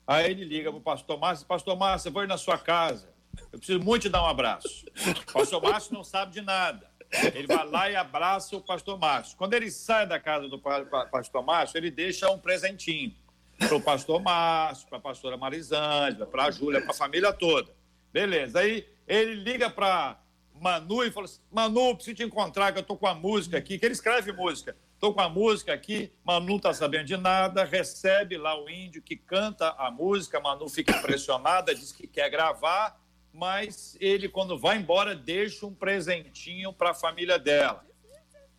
Aí ele liga para o pastor Márcio, pastor Márcio, eu vou ir na sua casa. Eu preciso muito te dar um abraço. O pastor Márcio não sabe de nada. Ele vai lá e abraça o pastor Márcio. Quando ele sai da casa do pastor Márcio, ele deixa um presentinho para o pastor Márcio, para a pastora Marisângela, para a Júlia, para a família toda. Beleza. Aí ele liga para Manu e fala assim: Manu, preciso te encontrar, que eu estou com a música aqui, que ele escreve música. Estou com a música aqui, Manu está sabendo de nada, recebe lá o índio que canta a música, Manu fica impressionada, diz que quer gravar, mas ele, quando vai embora, deixa um presentinho para a família dela.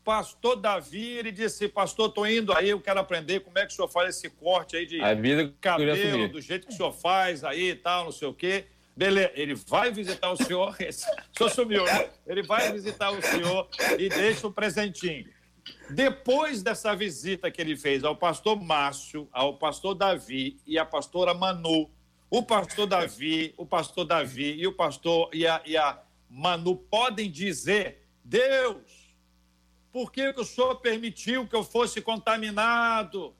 Pastor Davi, ele disse, pastor, estou indo aí, eu quero aprender como é que o senhor faz esse corte aí de cabelo, do jeito que o senhor faz aí e tal, não sei o quê. Beleza, ele vai visitar o senhor, [LAUGHS] só sumiu, né? Ele vai visitar o senhor e deixa o um presentinho. Depois dessa visita que ele fez ao pastor Márcio, ao pastor Davi e à pastora Manu, o pastor Davi, o pastor Davi e o pastor e a, e a Manu podem dizer: Deus, por que, que o senhor permitiu que eu fosse contaminado?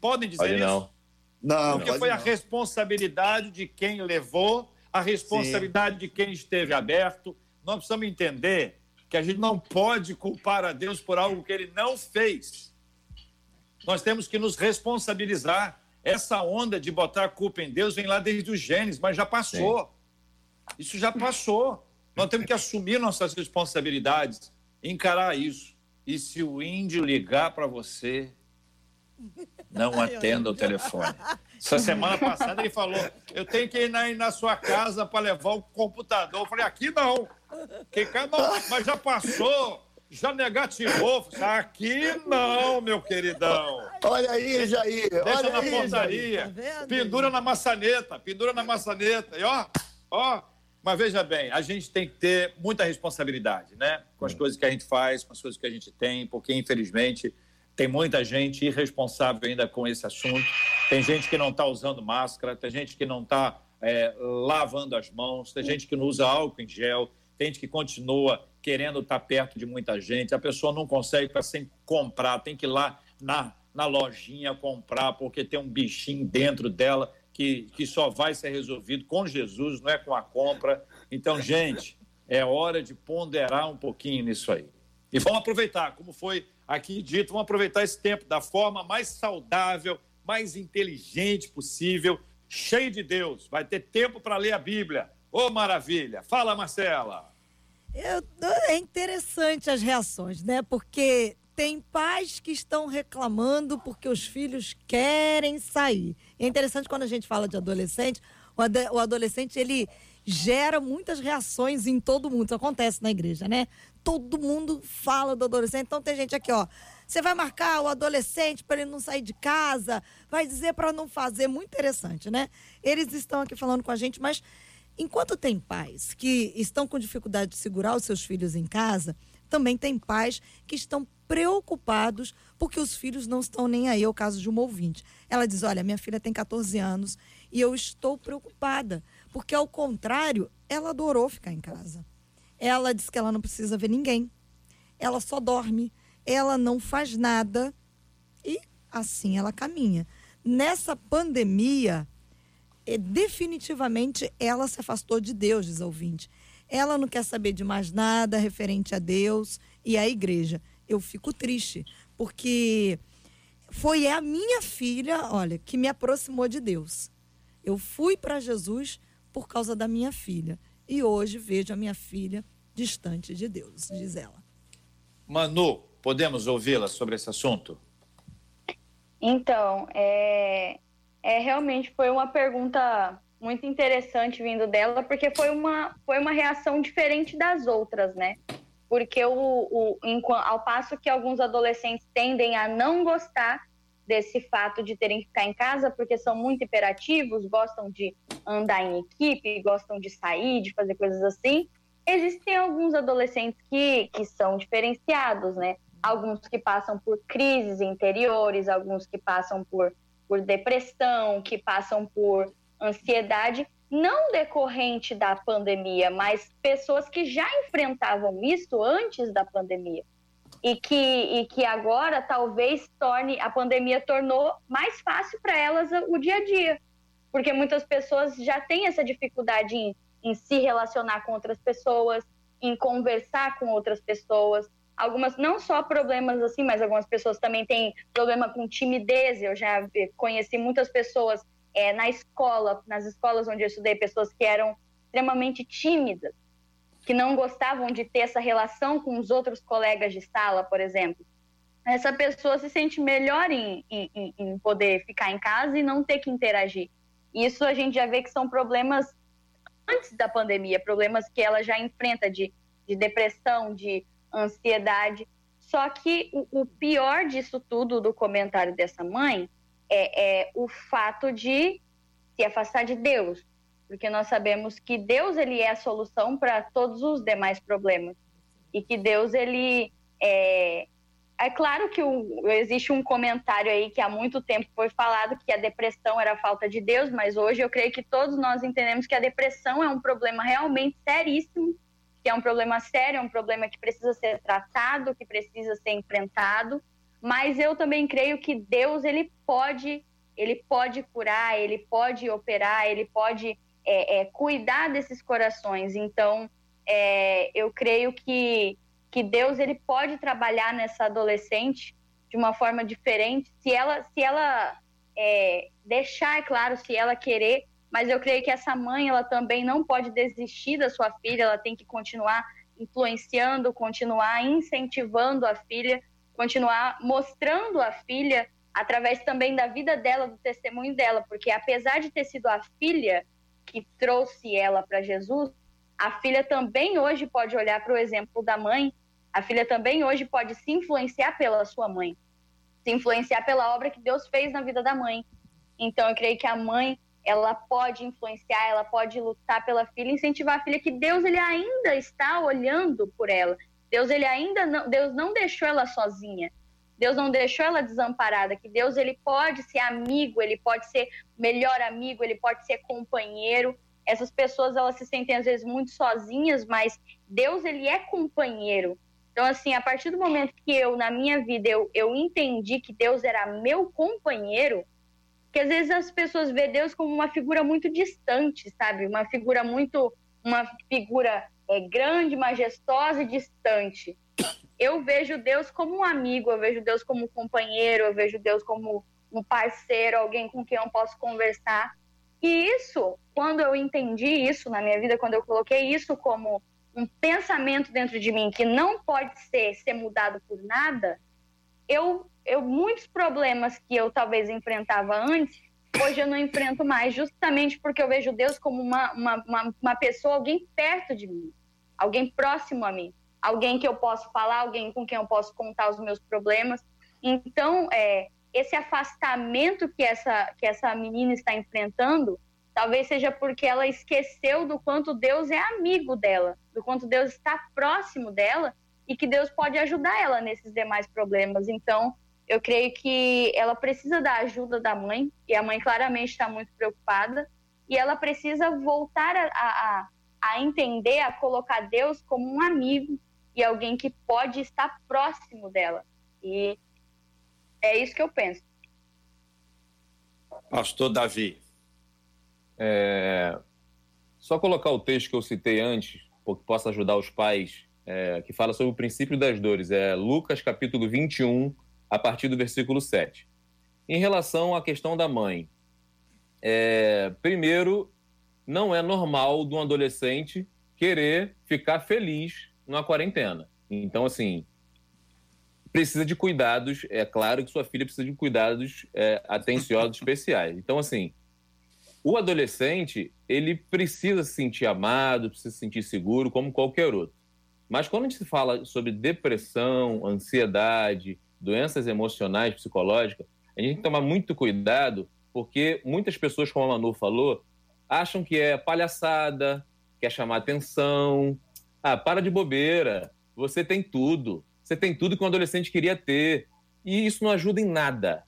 Podem dizer pode isso? Não. Não, Porque foi não. a responsabilidade de quem levou, a responsabilidade Sim. de quem esteve aberto. Nós precisamos entender que a gente não pode culpar a Deus por algo que ele não fez. Nós temos que nos responsabilizar. Essa onda de botar a culpa em Deus vem lá desde os genes, mas já passou. Sim. Isso já passou. Nós temos que assumir nossas responsabilidades, encarar isso. E se o índio ligar para você, não atenda o telefone. Essa semana passada ele falou: eu tenho que ir na, na sua casa para levar o computador. Eu falei: aqui não. Que, não, mas já passou, já negativou. Aqui não, meu queridão. Olha aí, Jair. Deixa olha na aí, portaria. Tá pendura na maçaneta, pendura na maçaneta. E ó, ó. Mas veja bem, a gente tem que ter muita responsabilidade, né? Com as coisas que a gente faz, com as coisas que a gente tem, porque infelizmente tem muita gente irresponsável ainda com esse assunto. Tem gente que não está usando máscara, tem gente que não está é, lavando as mãos, tem gente que não usa álcool em gel, tem gente que continua querendo estar tá perto de muita gente. A pessoa não consegue para sem comprar, tem que ir lá na, na lojinha comprar, porque tem um bichinho dentro dela que, que só vai ser resolvido com Jesus, não é com a compra. Então, gente, é hora de ponderar um pouquinho nisso aí. E vamos aproveitar, como foi aqui dito, vamos aproveitar esse tempo da forma mais saudável, mais inteligente possível, cheio de Deus. Vai ter tempo para ler a Bíblia. Ô, oh, maravilha! Fala, Marcela! Eu, é interessante as reações, né? Porque tem pais que estão reclamando porque os filhos querem sair. É interessante quando a gente fala de adolescente, o adolescente ele gera muitas reações em todo mundo. Isso acontece na igreja, né? Todo mundo fala do adolescente. Então tem gente aqui, ó. Você vai marcar o adolescente para ele não sair de casa, vai dizer para não fazer. Muito interessante, né? Eles estão aqui falando com a gente, mas enquanto tem pais que estão com dificuldade de segurar os seus filhos em casa, também tem pais que estão preocupados porque os filhos não estão nem aí. É o caso de uma ouvinte. Ela diz: Olha, minha filha tem 14 anos e eu estou preocupada porque, ao contrário, ela adorou ficar em casa. Ela diz que ela não precisa ver ninguém. Ela só dorme. Ela não faz nada. E assim ela caminha. Nessa pandemia, é, definitivamente ela se afastou de Deus, diz a ouvinte. Ela não quer saber de mais nada referente a Deus e à igreja. Eu fico triste, porque foi a minha filha, olha, que me aproximou de Deus. Eu fui para Jesus por causa da minha filha. E hoje vejo a minha filha distante de Deus, diz ela. Manu, podemos ouvi-la sobre esse assunto? Então, é, é realmente foi uma pergunta muito interessante vindo dela, porque foi uma, foi uma reação diferente das outras, né? Porque o, o, ao passo que alguns adolescentes tendem a não gostar desse fato de terem que ficar em casa porque são muito imperativos, gostam de andar em equipe, gostam de sair, de fazer coisas assim. Existem alguns adolescentes que, que são diferenciados, né? Alguns que passam por crises interiores, alguns que passam por, por depressão, que passam por ansiedade, não decorrente da pandemia, mas pessoas que já enfrentavam isso antes da pandemia e que, e que agora talvez torne a pandemia tornou mais fácil para elas o dia a dia, porque muitas pessoas já têm essa dificuldade em, em se relacionar com outras pessoas, em conversar com outras pessoas. Algumas, não só problemas assim, mas algumas pessoas também têm problema com timidez. Eu já conheci muitas pessoas é, na escola, nas escolas onde eu estudei, pessoas que eram extremamente tímidas que não gostavam de ter essa relação com os outros colegas de sala, por exemplo. Essa pessoa se sente melhor em, em, em poder ficar em casa e não ter que interagir. Isso a gente já vê que são problemas antes da pandemia, problemas que ela já enfrenta de, de depressão, de ansiedade. Só que o, o, pior disso tudo, do comentário dessa mãe, é, é o fato de se afastar de Deus, porque nós sabemos que Deus ele é a solução para todos os demais problemas e que Deus ele é, é claro que o, existe um comentário aí que há muito tempo foi falado que a depressão era falta de Deus, mas hoje eu creio que todos nós entendemos que a depressão é um problema realmente seríssimo, que é um problema sério, é um problema que precisa ser tratado, que precisa ser enfrentado. Mas eu também creio que Deus ele pode, ele pode curar, ele pode operar, ele pode é, é, cuidar desses corações. Então, é, eu creio que, que Deus ele pode trabalhar nessa adolescente de uma forma diferente, se ela, se ela é, deixar, é claro, se ela querer. Mas eu creio que essa mãe ela também não pode desistir da sua filha, ela tem que continuar influenciando, continuar incentivando a filha, continuar mostrando a filha através também da vida dela, do testemunho dela, porque apesar de ter sido a filha que trouxe ela para Jesus, a filha também hoje pode olhar para o exemplo da mãe, a filha também hoje pode se influenciar pela sua mãe, se influenciar pela obra que Deus fez na vida da mãe. Então eu creio que a mãe ela pode influenciar, ela pode lutar pela filha, incentivar a filha que Deus ele ainda está olhando por ela. Deus ele ainda não, Deus não deixou ela sozinha. Deus não deixou ela desamparada, que Deus ele pode ser amigo, ele pode ser melhor amigo, ele pode ser companheiro. Essas pessoas elas se sentem às vezes muito sozinhas, mas Deus ele é companheiro. Então assim, a partir do momento que eu na minha vida eu, eu entendi que Deus era meu companheiro, que às vezes as pessoas vê Deus como uma figura muito distante, sabe? Uma figura muito uma figura é, grande, majestosa e distante eu vejo Deus como um amigo, eu vejo Deus como um companheiro, eu vejo Deus como um parceiro, alguém com quem eu posso conversar. E isso, quando eu entendi isso na minha vida, quando eu coloquei isso como um pensamento dentro de mim que não pode ser ser mudado por nada, eu, eu muitos problemas que eu talvez enfrentava antes, hoje eu não enfrento mais, justamente porque eu vejo Deus como uma, uma, uma, uma pessoa, alguém perto de mim, alguém próximo a mim alguém que eu posso falar, alguém com quem eu posso contar os meus problemas. Então, é, esse afastamento que essa, que essa menina está enfrentando, talvez seja porque ela esqueceu do quanto Deus é amigo dela, do quanto Deus está próximo dela e que Deus pode ajudar ela nesses demais problemas. Então, eu creio que ela precisa da ajuda da mãe, e a mãe claramente está muito preocupada, e ela precisa voltar a, a, a entender, a colocar Deus como um amigo, e alguém que pode estar próximo dela. E é isso que eu penso. Pastor Davi. É, só colocar o texto que eu citei antes, porque possa ajudar os pais, é, que fala sobre o princípio das dores. É Lucas capítulo 21, a partir do versículo 7. Em relação à questão da mãe, é, primeiro, não é normal de um adolescente querer ficar feliz numa quarentena. Então, assim, precisa de cuidados. É claro que sua filha precisa de cuidados é, atenciosos especiais. Então, assim, o adolescente, ele precisa se sentir amado, precisa se sentir seguro, como qualquer outro. Mas quando a gente fala sobre depressão, ansiedade, doenças emocionais, psicológicas, a gente tem que tomar muito cuidado, porque muitas pessoas, como a Manu falou, acham que é palhaçada, quer chamar atenção, ah, para de bobeira. Você tem tudo. Você tem tudo que um adolescente queria ter. E isso não ajuda em nada.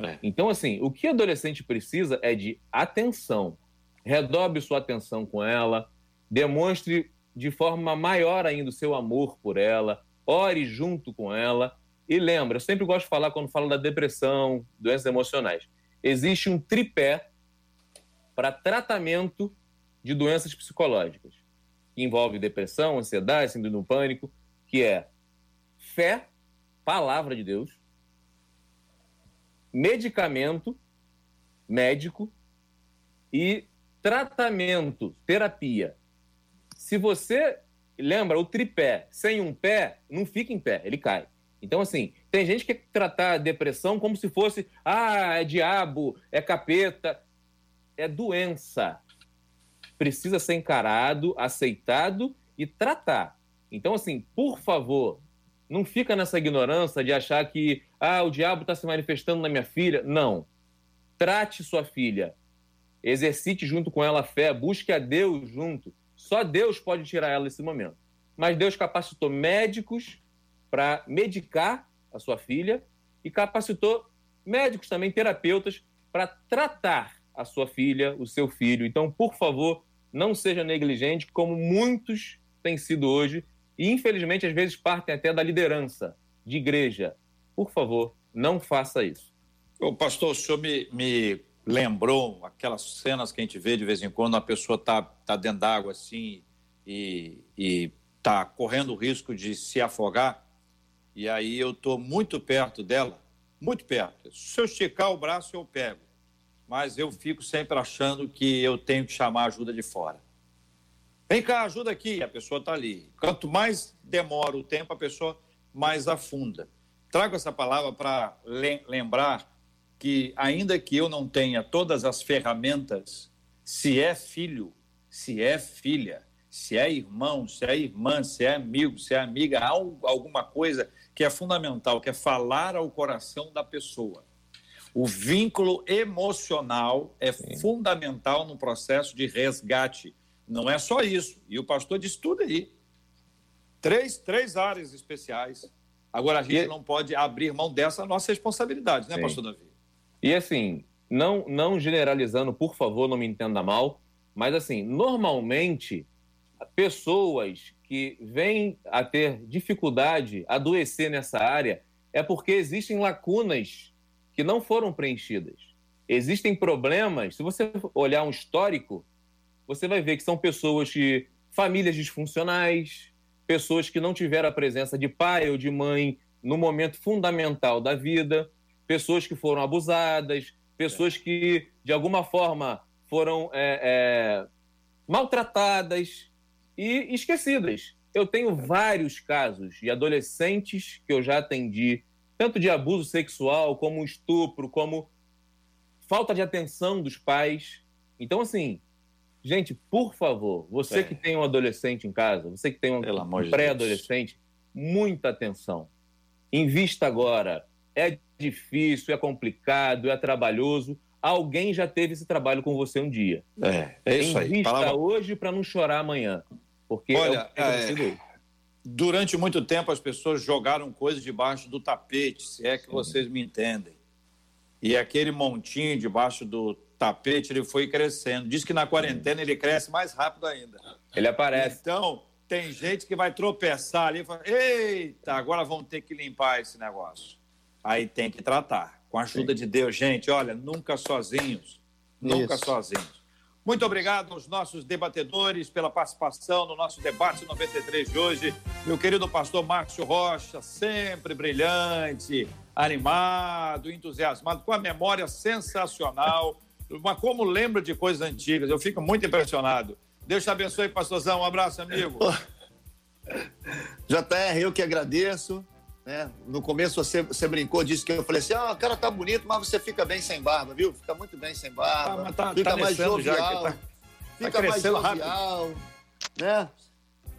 É. Então, assim, o que o adolescente precisa é de atenção. Redobre sua atenção com ela, demonstre de forma maior ainda o seu amor por ela, ore junto com ela. E lembra, eu sempre gosto de falar quando falo da depressão, doenças emocionais. Existe um tripé para tratamento de doenças psicológicas que envolve depressão, ansiedade, síndrome do pânico, que é fé, palavra de Deus, medicamento, médico e tratamento, terapia. Se você lembra o tripé, sem um pé, não fica em pé, ele cai. Então, assim, tem gente que quer tratar a depressão como se fosse, ah, é diabo, é capeta. É doença precisa ser encarado, aceitado e tratar. Então, assim, por favor, não fica nessa ignorância de achar que ah, o diabo está se manifestando na minha filha. Não. Trate sua filha. exercite junto com ela a fé, busque a Deus junto. Só Deus pode tirar ela desse momento. Mas Deus capacitou médicos para medicar a sua filha e capacitou médicos também, terapeutas, para tratar a sua filha, o seu filho. Então, por favor, não seja negligente, como muitos têm sido hoje, e infelizmente às vezes partem até da liderança de igreja. Por favor, não faça isso. O pastor, o senhor me, me lembrou aquelas cenas que a gente vê de vez em quando, a pessoa está tá dentro d'água assim e está correndo o risco de se afogar, e aí eu estou muito perto dela, muito perto. Se eu esticar o braço, eu pego, mas eu fico sempre achando que eu tenho que chamar ajuda de fora. Vem cá, ajuda aqui, a pessoa está ali. Quanto mais demora o tempo, a pessoa mais afunda. Trago essa palavra para lembrar que, ainda que eu não tenha todas as ferramentas, se é filho, se é filha, se é irmão, se é irmã, se é amigo, se é amiga, alguma coisa que é fundamental, que é falar ao coração da pessoa. O vínculo emocional é Sim. fundamental no processo de resgate. Não é só isso. E o pastor diz tudo aí. Três, três áreas especiais. Agora, a gente e... não pode abrir mão dessa nossa responsabilidade, né, Sim. pastor Davi? E assim, não, não generalizando, por favor, não me entenda mal, mas assim, normalmente, pessoas que vêm a ter dificuldade, adoecer nessa área, é porque existem lacunas que não foram preenchidas. Existem problemas, se você olhar um histórico, você vai ver que são pessoas de famílias disfuncionais, pessoas que não tiveram a presença de pai ou de mãe no momento fundamental da vida, pessoas que foram abusadas, pessoas que, de alguma forma, foram é, é, maltratadas e esquecidas. Eu tenho vários casos de adolescentes que eu já atendi, tanto de abuso sexual, como estupro, como falta de atenção dos pais. Então, assim, gente, por favor, você é. que tem um adolescente em casa, você que tem um, um pré-adolescente, muita atenção. Invista agora. É difícil, é complicado, é trabalhoso. Alguém já teve esse trabalho com você um dia. É, é isso aí. Invista Palavra... hoje para não chorar amanhã. Porque Olha, é, é, durante muito tempo as pessoas jogaram coisas debaixo do tapete, se é que vocês me entendem. E aquele montinho debaixo do tapete, ele foi crescendo. Diz que na quarentena ele cresce mais rápido ainda. Ele aparece. Então, tem gente que vai tropeçar ali e fala: eita, agora vão ter que limpar esse negócio aí tem que tratar. Com a ajuda Sim. de Deus, gente, olha, nunca sozinhos. Nunca Isso. sozinhos. Muito obrigado aos nossos debatedores pela participação no nosso debate 93 de hoje. Meu querido pastor Márcio Rocha, sempre brilhante, animado, entusiasmado, com a memória sensacional, mas como lembra de coisas antigas, eu fico muito impressionado. Deus te abençoe, pastorzão. Um abraço, amigo. [LAUGHS] JR, eu que agradeço. Né? No começo você, você brincou, disse que eu falei assim: ah, o cara tá bonito, mas você fica bem sem barba, viu? Fica muito bem sem barba. Ah, tá, fica tá mais jovial. Tá, fica mais jovial. Né?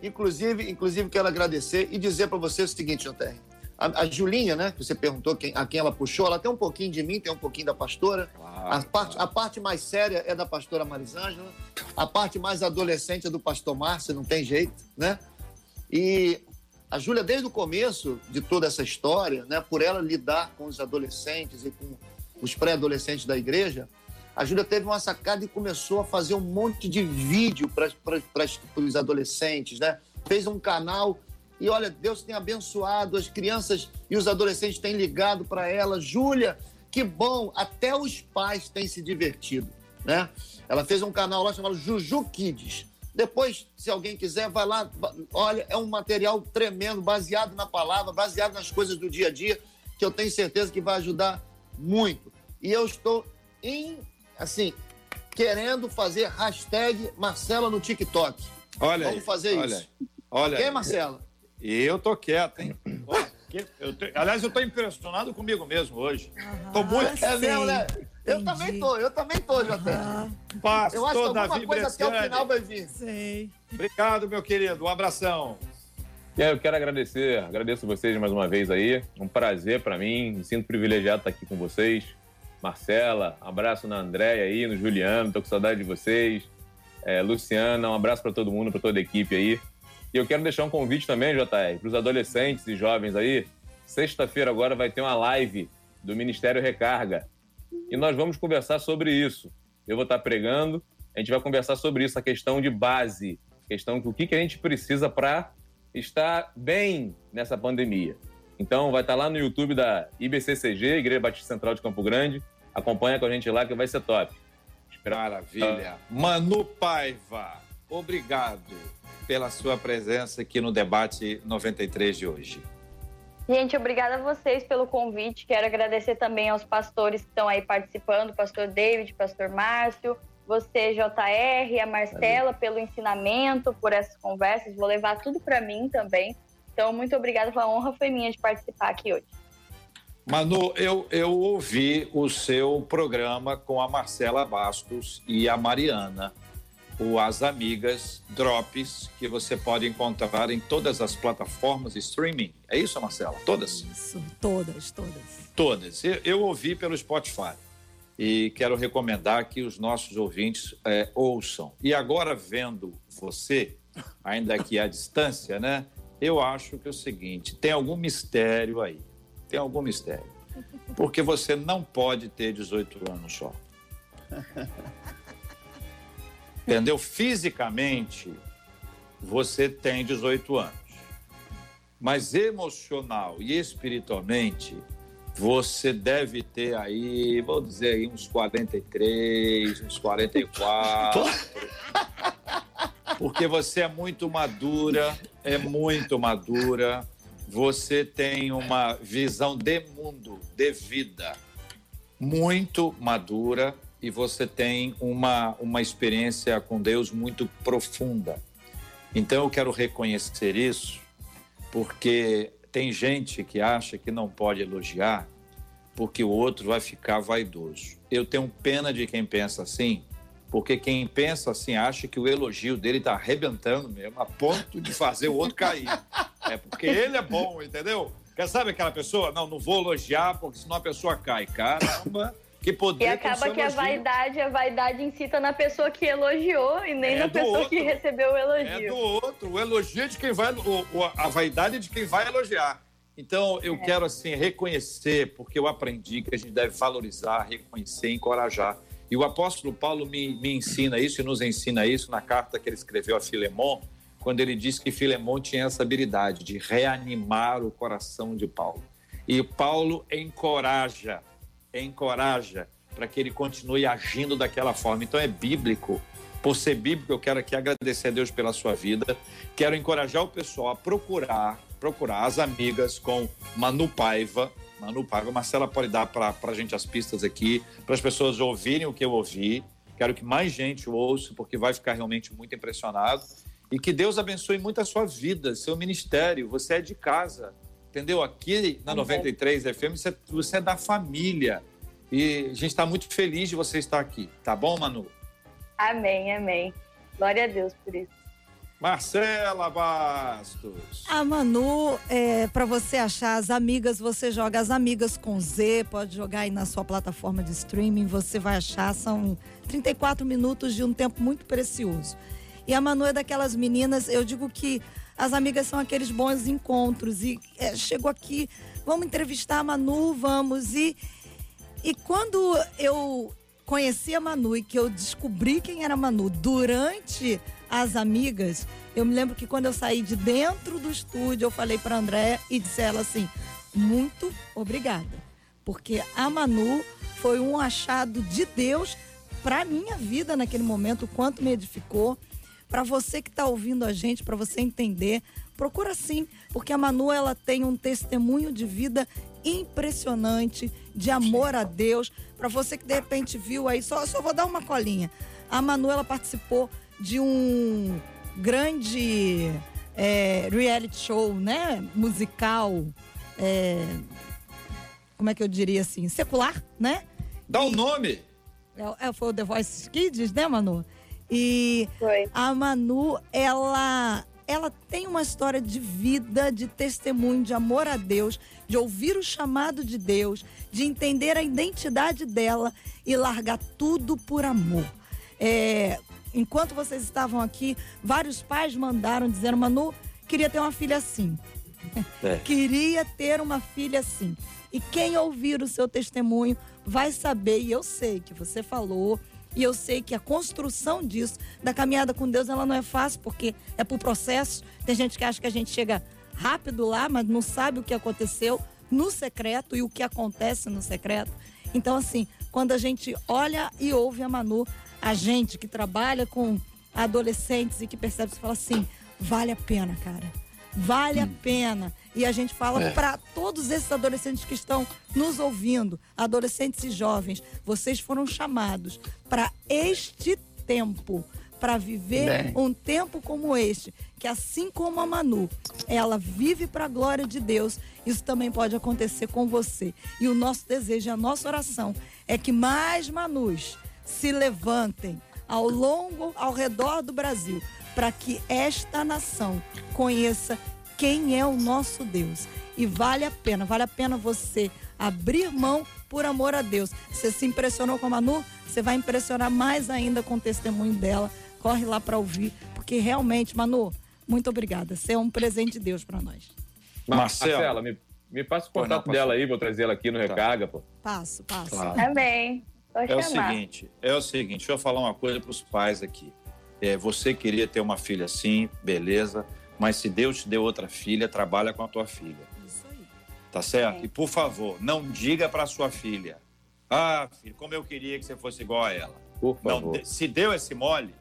Inclusive, inclusive, quero agradecer e dizer para você o seguinte, JR. A, a, Julinha, né, que você perguntou quem, a quem ela puxou, ela tem um pouquinho de mim, tem um pouquinho da pastora. Claro, a, parte, claro. a parte mais séria é da pastora Marisângela. A parte mais adolescente é do pastor Márcio, não tem jeito, né? E a Júlia, desde o começo de toda essa história, né, por ela lidar com os adolescentes e com os pré-adolescentes da igreja, a Júlia teve uma sacada e começou a fazer um monte de vídeo para os adolescentes, né? Fez um canal e olha, Deus tem abençoado, as crianças e os adolescentes têm ligado para ela. Júlia, que bom, até os pais têm se divertido, né? Ela fez um canal lá chamado Juju Kids. Depois, se alguém quiser, vai lá. Olha, é um material tremendo, baseado na palavra, baseado nas coisas do dia a dia, que eu tenho certeza que vai ajudar muito. E eu estou, em, assim, querendo fazer hashtag Marcela no TikTok. Olha Vamos aí, fazer olha isso. Olha Quem, Marcela? E eu tô quieto, hein? Eu tô, aliás, eu tô impressionado comigo mesmo hoje. Tô muito. É mesmo, né? Eu também tô, eu também tô, Jota. Pastor eu acho que alguma Davi coisa Bresciani. até o final vai vir. Sei. Obrigado, meu querido. Um abração. Eu quero agradecer, agradeço vocês mais uma vez aí. Um prazer para mim, me sinto privilegiado estar aqui com vocês. Marcela, abraço na Andréia aí, no Juliano, tô com saudade de vocês. É, Luciana, um abraço para todo mundo, para toda a equipe aí. E eu quero deixar um convite também, JR, para os adolescentes e jovens aí. Sexta-feira agora vai ter uma live do Ministério Recarga. E nós vamos conversar sobre isso. Eu vou estar pregando, a gente vai conversar sobre isso, a questão de base, questão do que, que a gente precisa para estar bem nessa pandemia. Então vai estar lá no YouTube da IBCCG, Igreja Batista Central de Campo Grande. Acompanha com a gente lá que vai ser top. Maravilha. Manu Paiva, obrigado pela sua presença aqui no debate 93 de hoje. Gente, obrigada a vocês pelo convite. Quero agradecer também aos pastores que estão aí participando, pastor David, pastor Márcio, você, JR, a Marcela, pelo ensinamento, por essas conversas. Vou levar tudo para mim também. Então, muito obrigada. A honra foi minha de participar aqui hoje. Manu, eu, eu ouvi o seu programa com a Marcela Bastos e a Mariana, o As Amigas Drops, que você pode encontrar em todas as plataformas de streaming. É isso, Marcela? Todas? Isso, todas, todas. Todas. Eu, eu ouvi pelo Spotify e quero recomendar que os nossos ouvintes é, ouçam. E agora, vendo você, ainda aqui à [LAUGHS] distância, né? Eu acho que é o seguinte: tem algum mistério aí tem algum mistério. Porque você não pode ter 18 anos só. [LAUGHS] Entendeu? Fisicamente, você tem 18 anos. Mas emocional e espiritualmente, você deve ter aí, vou dizer aí, uns 43, uns 44. Porque você é muito madura, é muito madura você tem uma visão de mundo, de vida, muito madura e você tem uma, uma experiência com Deus muito profunda. Então eu quero reconhecer isso, porque tem gente que acha que não pode elogiar porque o outro vai ficar vaidoso. Eu tenho pena de quem pensa assim, porque quem pensa assim acha que o elogio dele está arrebentando mesmo, a ponto de fazer o outro cair. [LAUGHS] É porque ele é bom, entendeu? Quer sabe aquela pessoa? Não, não vou elogiar, porque senão a pessoa cai. Caramba! Que poder e acaba que a vaidade, a vaidade incita na pessoa que elogiou e nem é na pessoa outro. que recebeu o elogio. É do outro. O elogio é de quem vai. O, a vaidade é de quem vai elogiar. Então, eu é. quero, assim, reconhecer, porque eu aprendi que a gente deve valorizar, reconhecer, encorajar. E o apóstolo Paulo me, me ensina isso e nos ensina isso na carta que ele escreveu a Filemon, quando ele diz que Filemon tinha essa habilidade de reanimar o coração de Paulo. E Paulo encoraja, encoraja para que ele continue agindo daquela forma. Então é bíblico. Por ser bíblico, eu quero aqui agradecer a Deus pela sua vida. Quero encorajar o pessoal a procurar, procurar as amigas com Manu Paiva. Manu Paiva, Marcela pode dar para a gente as pistas aqui, para as pessoas ouvirem o que eu ouvi. Quero que mais gente ouça, porque vai ficar realmente muito impressionado. E que Deus abençoe muito a sua vida, seu ministério. Você é de casa, entendeu? Aqui na 93 FM, você, você é da família. E a gente está muito feliz de você estar aqui. Tá bom, Manu? Amém, amém. Glória a Deus por isso. Marcela Bastos. A Manu, é, para você achar as amigas, você joga as amigas com Z, pode jogar aí na sua plataforma de streaming, você vai achar, são 34 minutos de um tempo muito precioso. E a Manu é daquelas meninas, eu digo que as amigas são aqueles bons encontros. E é, chegou aqui, vamos entrevistar a Manu, vamos. E, e quando eu conheci a Manu e que eu descobri quem era a Manu durante as amigas, eu me lembro que quando eu saí de dentro do estúdio, eu falei para André e disse ela assim: muito obrigada. Porque a Manu foi um achado de Deus para minha vida naquele momento, o quanto me edificou para você que está ouvindo a gente, para você entender, procura sim, porque a Manu ela tem um testemunho de vida impressionante, de amor a Deus. Para você que de repente viu aí, só, só vou dar uma colinha. A Manu ela participou de um grande é, reality show, né? Musical. É, como é que eu diria assim? Secular, né? Dá o um nome! É, é, foi o The Voice Kids, né, Manu? E Foi. a Manu, ela ela tem uma história de vida, de testemunho, de amor a Deus, de ouvir o chamado de Deus, de entender a identidade dela e largar tudo por amor. É, enquanto vocês estavam aqui, vários pais mandaram dizendo: Manu, queria ter uma filha assim. É. [LAUGHS] queria ter uma filha assim. E quem ouvir o seu testemunho vai saber, e eu sei que você falou e eu sei que a construção disso, da caminhada com Deus, ela não é fácil, porque é por processo. Tem gente que acha que a gente chega rápido lá, mas não sabe o que aconteceu no secreto e o que acontece no secreto. Então, assim, quando a gente olha e ouve a Manu, a gente que trabalha com adolescentes e que percebe, você fala assim: vale a pena, cara. Vale hum. a pena. E a gente fala é. para todos esses adolescentes que estão nos ouvindo, adolescentes e jovens, vocês foram chamados para este tempo, para viver Bem. um tempo como este, que assim como a Manu, ela vive para a glória de Deus, isso também pode acontecer com você. E o nosso desejo, a nossa oração é que mais Manus se levantem ao longo, ao redor do Brasil, para que esta nação conheça quem é o nosso Deus. E vale a pena, vale a pena você abrir mão por amor a Deus. Você se impressionou com a Manu? Você vai impressionar mais ainda com o testemunho dela. Corre lá para ouvir, porque realmente, Manu, muito obrigada. Você é um presente de Deus para nós. Marcela, me, me passa o contato não, dela aí, vou trazer ela aqui no tá. Recarga, pô. Passo, passo. Claro. Também. É o seguinte, é o seguinte, deixa eu falar uma coisa para os pais aqui. É, você queria ter uma filha assim, beleza mas se Deus te deu outra filha, trabalha com a tua filha. Isso aí. Tá certo? É. E por favor, não diga para sua filha: "Ah, filho, como eu queria que você fosse igual a ela". Por favor. Não, se deu esse mole,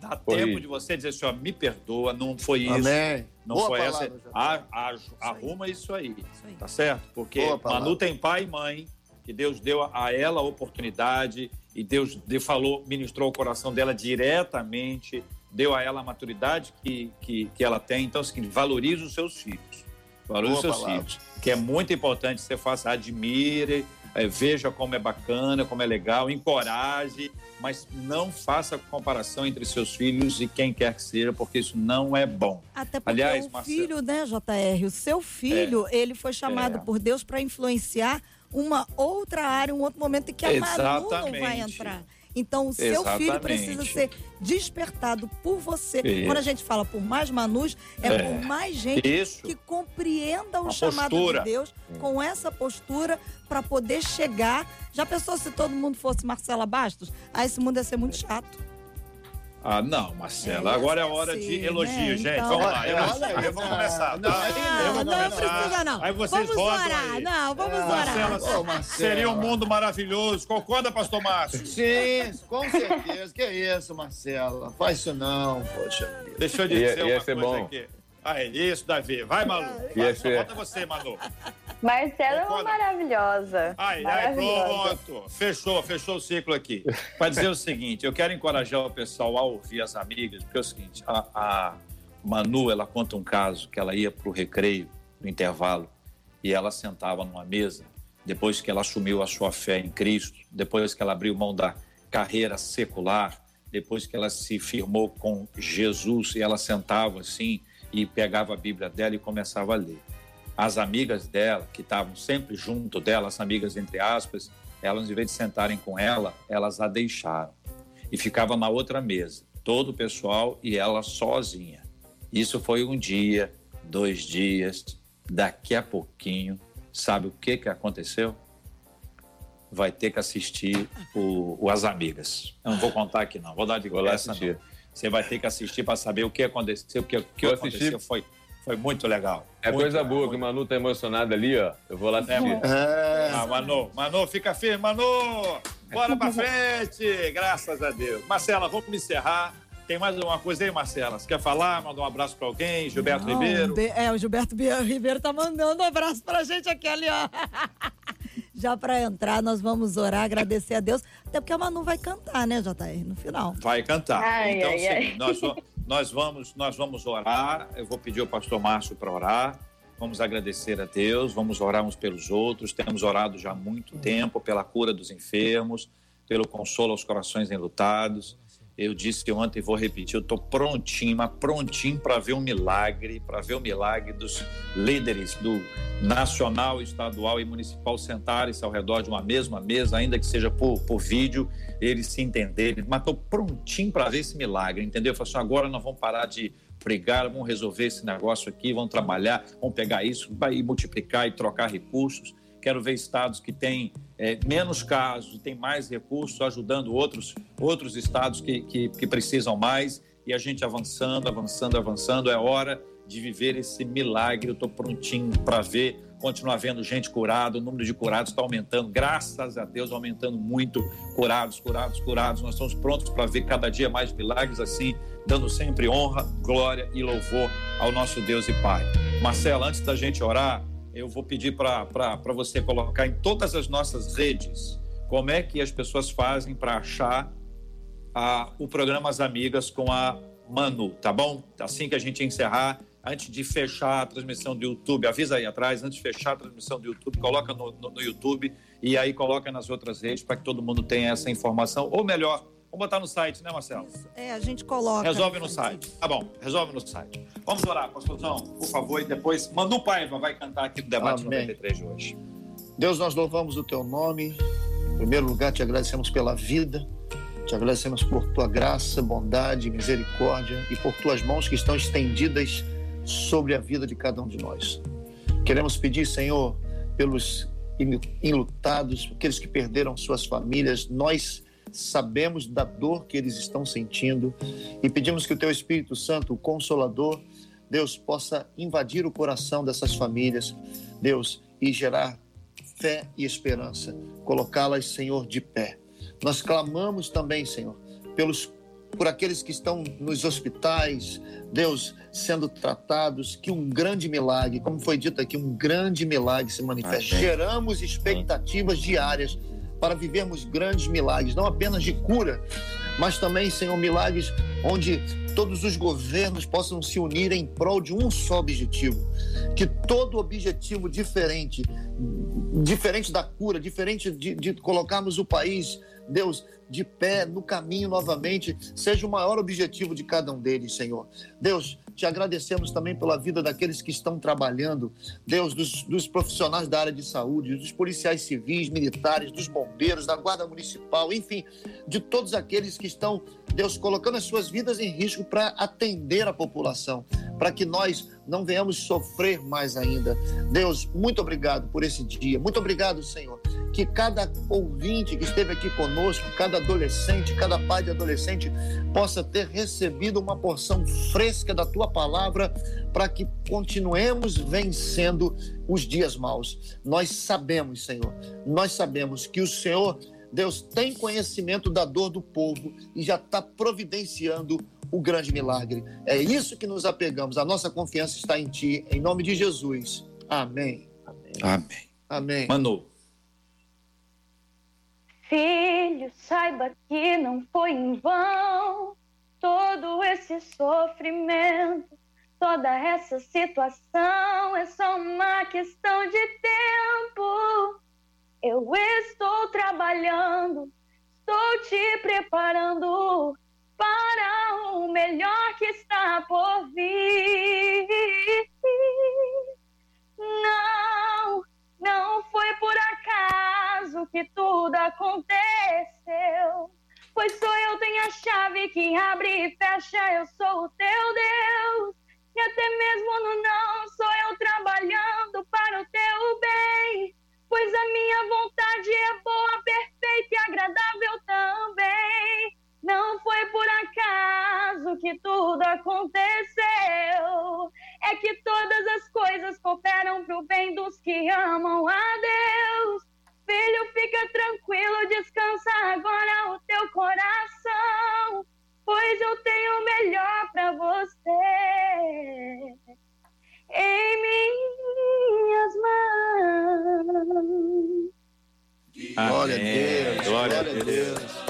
dá foi. tempo de você dizer assim, ó, me perdoa, não foi isso. Amém. Não Boa foi palavra, essa. A, a, isso arruma aí. isso aí. Isso aí. Tá certo? Porque Manu tem pai e mãe, que Deus deu a ela a oportunidade e Deus falou, ministrou o coração dela diretamente deu a ela a maturidade que, que, que ela tem. Então, assim, valorize os seus filhos. Valorize os seus palavra. filhos. Que é muito importante que você faça, admire, é, veja como é bacana, como é legal, encoraje, mas não faça comparação entre seus filhos e quem quer que seja, porque isso não é bom. Até porque Aliás, o Marcelo... filho, né, JR, o seu filho, é, ele foi chamado é. por Deus para influenciar uma outra área, um outro momento em que a Exatamente. Manu não vai entrar. Então, o seu Exatamente. filho precisa ser despertado por você. Isso. Quando a gente fala por mais manus, é, é. por mais gente Isso. que compreenda o Uma chamado postura. de Deus com essa postura para poder chegar. Já pensou se todo mundo fosse Marcela Bastos? Aí esse mundo ia ser muito chato. Ah, não, Marcela. É, Agora é hora de elogio, né? gente. Então... Vamos lá. Elogio. Eu vou começar. Não, tá? não, não, precisa, não. Aí vocês vamos orar. Aí. Não, vamos é. orar. Marcela, oh, seria um mundo maravilhoso. Concorda, pastor Márcio? Sim, com certeza. que isso, Marcela. Faz isso não, poxa. Deixa eu dizer ia, ia uma coisa bom. aqui. Ah, é isso, Davi. Vai, Malu. Vai, só falta você, Manu. Marcela é uma maravilhosa. Ai, maravilhosa. pronto. Fechou, fechou o ciclo aqui. Para dizer o seguinte, eu quero encorajar o pessoal a ouvir as amigas, porque é o seguinte, a, a Manu, ela conta um caso que ela ia para o recreio, no intervalo, e ela sentava numa mesa, depois que ela assumiu a sua fé em Cristo, depois que ela abriu mão da carreira secular, depois que ela se firmou com Jesus, e ela sentava assim e pegava a Bíblia dela e começava a ler as amigas dela, que estavam sempre junto dela, as amigas entre aspas, elas, em vez de sentarem com ela, elas a deixaram. E ficava na outra mesa, todo o pessoal e ela sozinha. Isso foi um dia, dois dias, daqui a pouquinho, sabe o que, que aconteceu? Vai ter que assistir o, o As Amigas. Eu não vou contar aqui, não, vou dar de graça. Você vai ter que assistir para saber o que aconteceu, porque o que aconteceu foi foi muito legal. É muito coisa legal, boa, muito... que o Manu tá emocionado ali, ó. Eu vou lá é, assistir. É, Ah, Manu, Manu, fica firme, Manu! Bora pra [LAUGHS] frente! Graças a Deus. Marcela, vamos encerrar. Tem mais alguma coisa aí, Marcela? Você quer falar? Mandar um abraço pra alguém? Gilberto Não, Ribeiro? É, o Gilberto Ribeiro tá mandando um abraço pra gente aqui ali, ó. [LAUGHS] Já para entrar, nós vamos orar, agradecer a Deus, até porque a Manu vai cantar, né, JR, no final. Vai cantar. Ai, então, ai, ai. nós vamos nós vamos, nós vamos orar. Eu vou pedir ao pastor Márcio para orar. Vamos agradecer a Deus, vamos orar uns pelos outros. Temos orado já há muito tempo pela cura dos enfermos, pelo consolo aos corações enlutados. Eu disse ontem e vou repetir, eu estou prontinho, mas prontinho para ver um milagre, para ver o um milagre dos líderes do nacional, estadual e municipal sentarem-se ao redor de uma mesma mesa, ainda que seja por, por vídeo, eles se entenderem. Mas estou prontinho para ver esse milagre, entendeu? Eu falo assim, agora nós vamos parar de brigar, vamos resolver esse negócio aqui, vamos trabalhar, vamos pegar isso, vai multiplicar e trocar recursos. Quero ver estados que têm é, menos casos, têm mais recursos, ajudando outros, outros estados que, que, que precisam mais. E a gente avançando, avançando, avançando. É hora de viver esse milagre. Eu estou prontinho para ver, continuar vendo gente curada. O número de curados está aumentando, graças a Deus, aumentando muito. Curados, curados, curados. Nós estamos prontos para ver cada dia mais milagres assim, dando sempre honra, glória e louvor ao nosso Deus e Pai. Marcelo, antes da gente orar, eu vou pedir para você colocar em todas as nossas redes como é que as pessoas fazem para achar a, o programa As Amigas com a Manu, tá bom? Assim que a gente encerrar, antes de fechar a transmissão do YouTube, avisa aí atrás, antes de fechar a transmissão do YouTube, coloca no, no, no YouTube e aí coloca nas outras redes para que todo mundo tenha essa informação, ou melhor, Vamos botar no site, né, Marcelo? Isso. É, a gente coloca. Resolve no site. Tá bom, resolve no site. Vamos orar, pastorzão, por favor, e depois Manu Paiva vai cantar aqui no debate Amém. 93 de hoje. Deus, nós louvamos o teu nome. Em primeiro lugar, te agradecemos pela vida. Te agradecemos por tua graça, bondade, misericórdia e por tuas mãos que estão estendidas sobre a vida de cada um de nós. Queremos pedir, Senhor, pelos enlutados, aqueles que perderam suas famílias, nós sabemos da dor que eles estão sentindo e pedimos que o Teu Espírito Santo, o Consolador, Deus, possa invadir o coração dessas famílias, Deus, e gerar fé e esperança, colocá-las, Senhor, de pé. Nós clamamos também, Senhor, pelos por aqueles que estão nos hospitais, Deus, sendo tratados, que um grande milagre, como foi dito aqui, um grande milagre se manifeste. Geramos expectativas diárias para vivermos grandes milagres, não apenas de cura, mas também, Senhor, milagres onde todos os governos possam se unir em prol de um só objetivo. Que todo objetivo diferente, diferente da cura, diferente de, de colocarmos o país, Deus, de pé no caminho novamente, seja o maior objetivo de cada um deles, Senhor. Deus, te agradecemos também pela vida daqueles que estão trabalhando, Deus, dos, dos, profissionais da área de saúde, dos policiais civis, militares, dos bombeiros, da Guarda Municipal, enfim, de todos aqueles que estão, Deus, colocando as suas vidas em risco para atender a população, para que nós não venhamos sofrer mais ainda. Deus, muito obrigado por esse dia. Muito obrigado, Senhor. Que cada ouvinte que esteve aqui conosco, cada adolescente, cada pai de adolescente, possa ter recebido uma porção fresca da tua palavra para que continuemos vencendo os dias maus. Nós sabemos, Senhor, nós sabemos que o Senhor, Deus, tem conhecimento da dor do povo e já está providenciando o grande milagre. É isso que nos apegamos. A nossa confiança está em Ti. Em nome de Jesus. Amém. Amém. Amém. Amém. Manu. Filho, saiba que não foi em vão todo esse sofrimento, toda essa situação é só uma questão de tempo. Eu estou trabalhando, estou te preparando para o melhor que está por vir. Não, não foi por acaso que tudo aconteceu. Pois sou eu tenho a chave que abre e fecha, eu sou o teu Deus. E até mesmo no não sou eu trabalhando para o teu bem. Pois a minha vontade é boa, perfeita e agradável também. Não foi por acaso que tudo aconteceu. É que todas as coisas cooperam para o bem dos que amam a Deus. Filho, fica tranquilo, descansa agora o teu coração, pois eu tenho o melhor para você em minhas mãos. Glória a Deus, glória a Deus.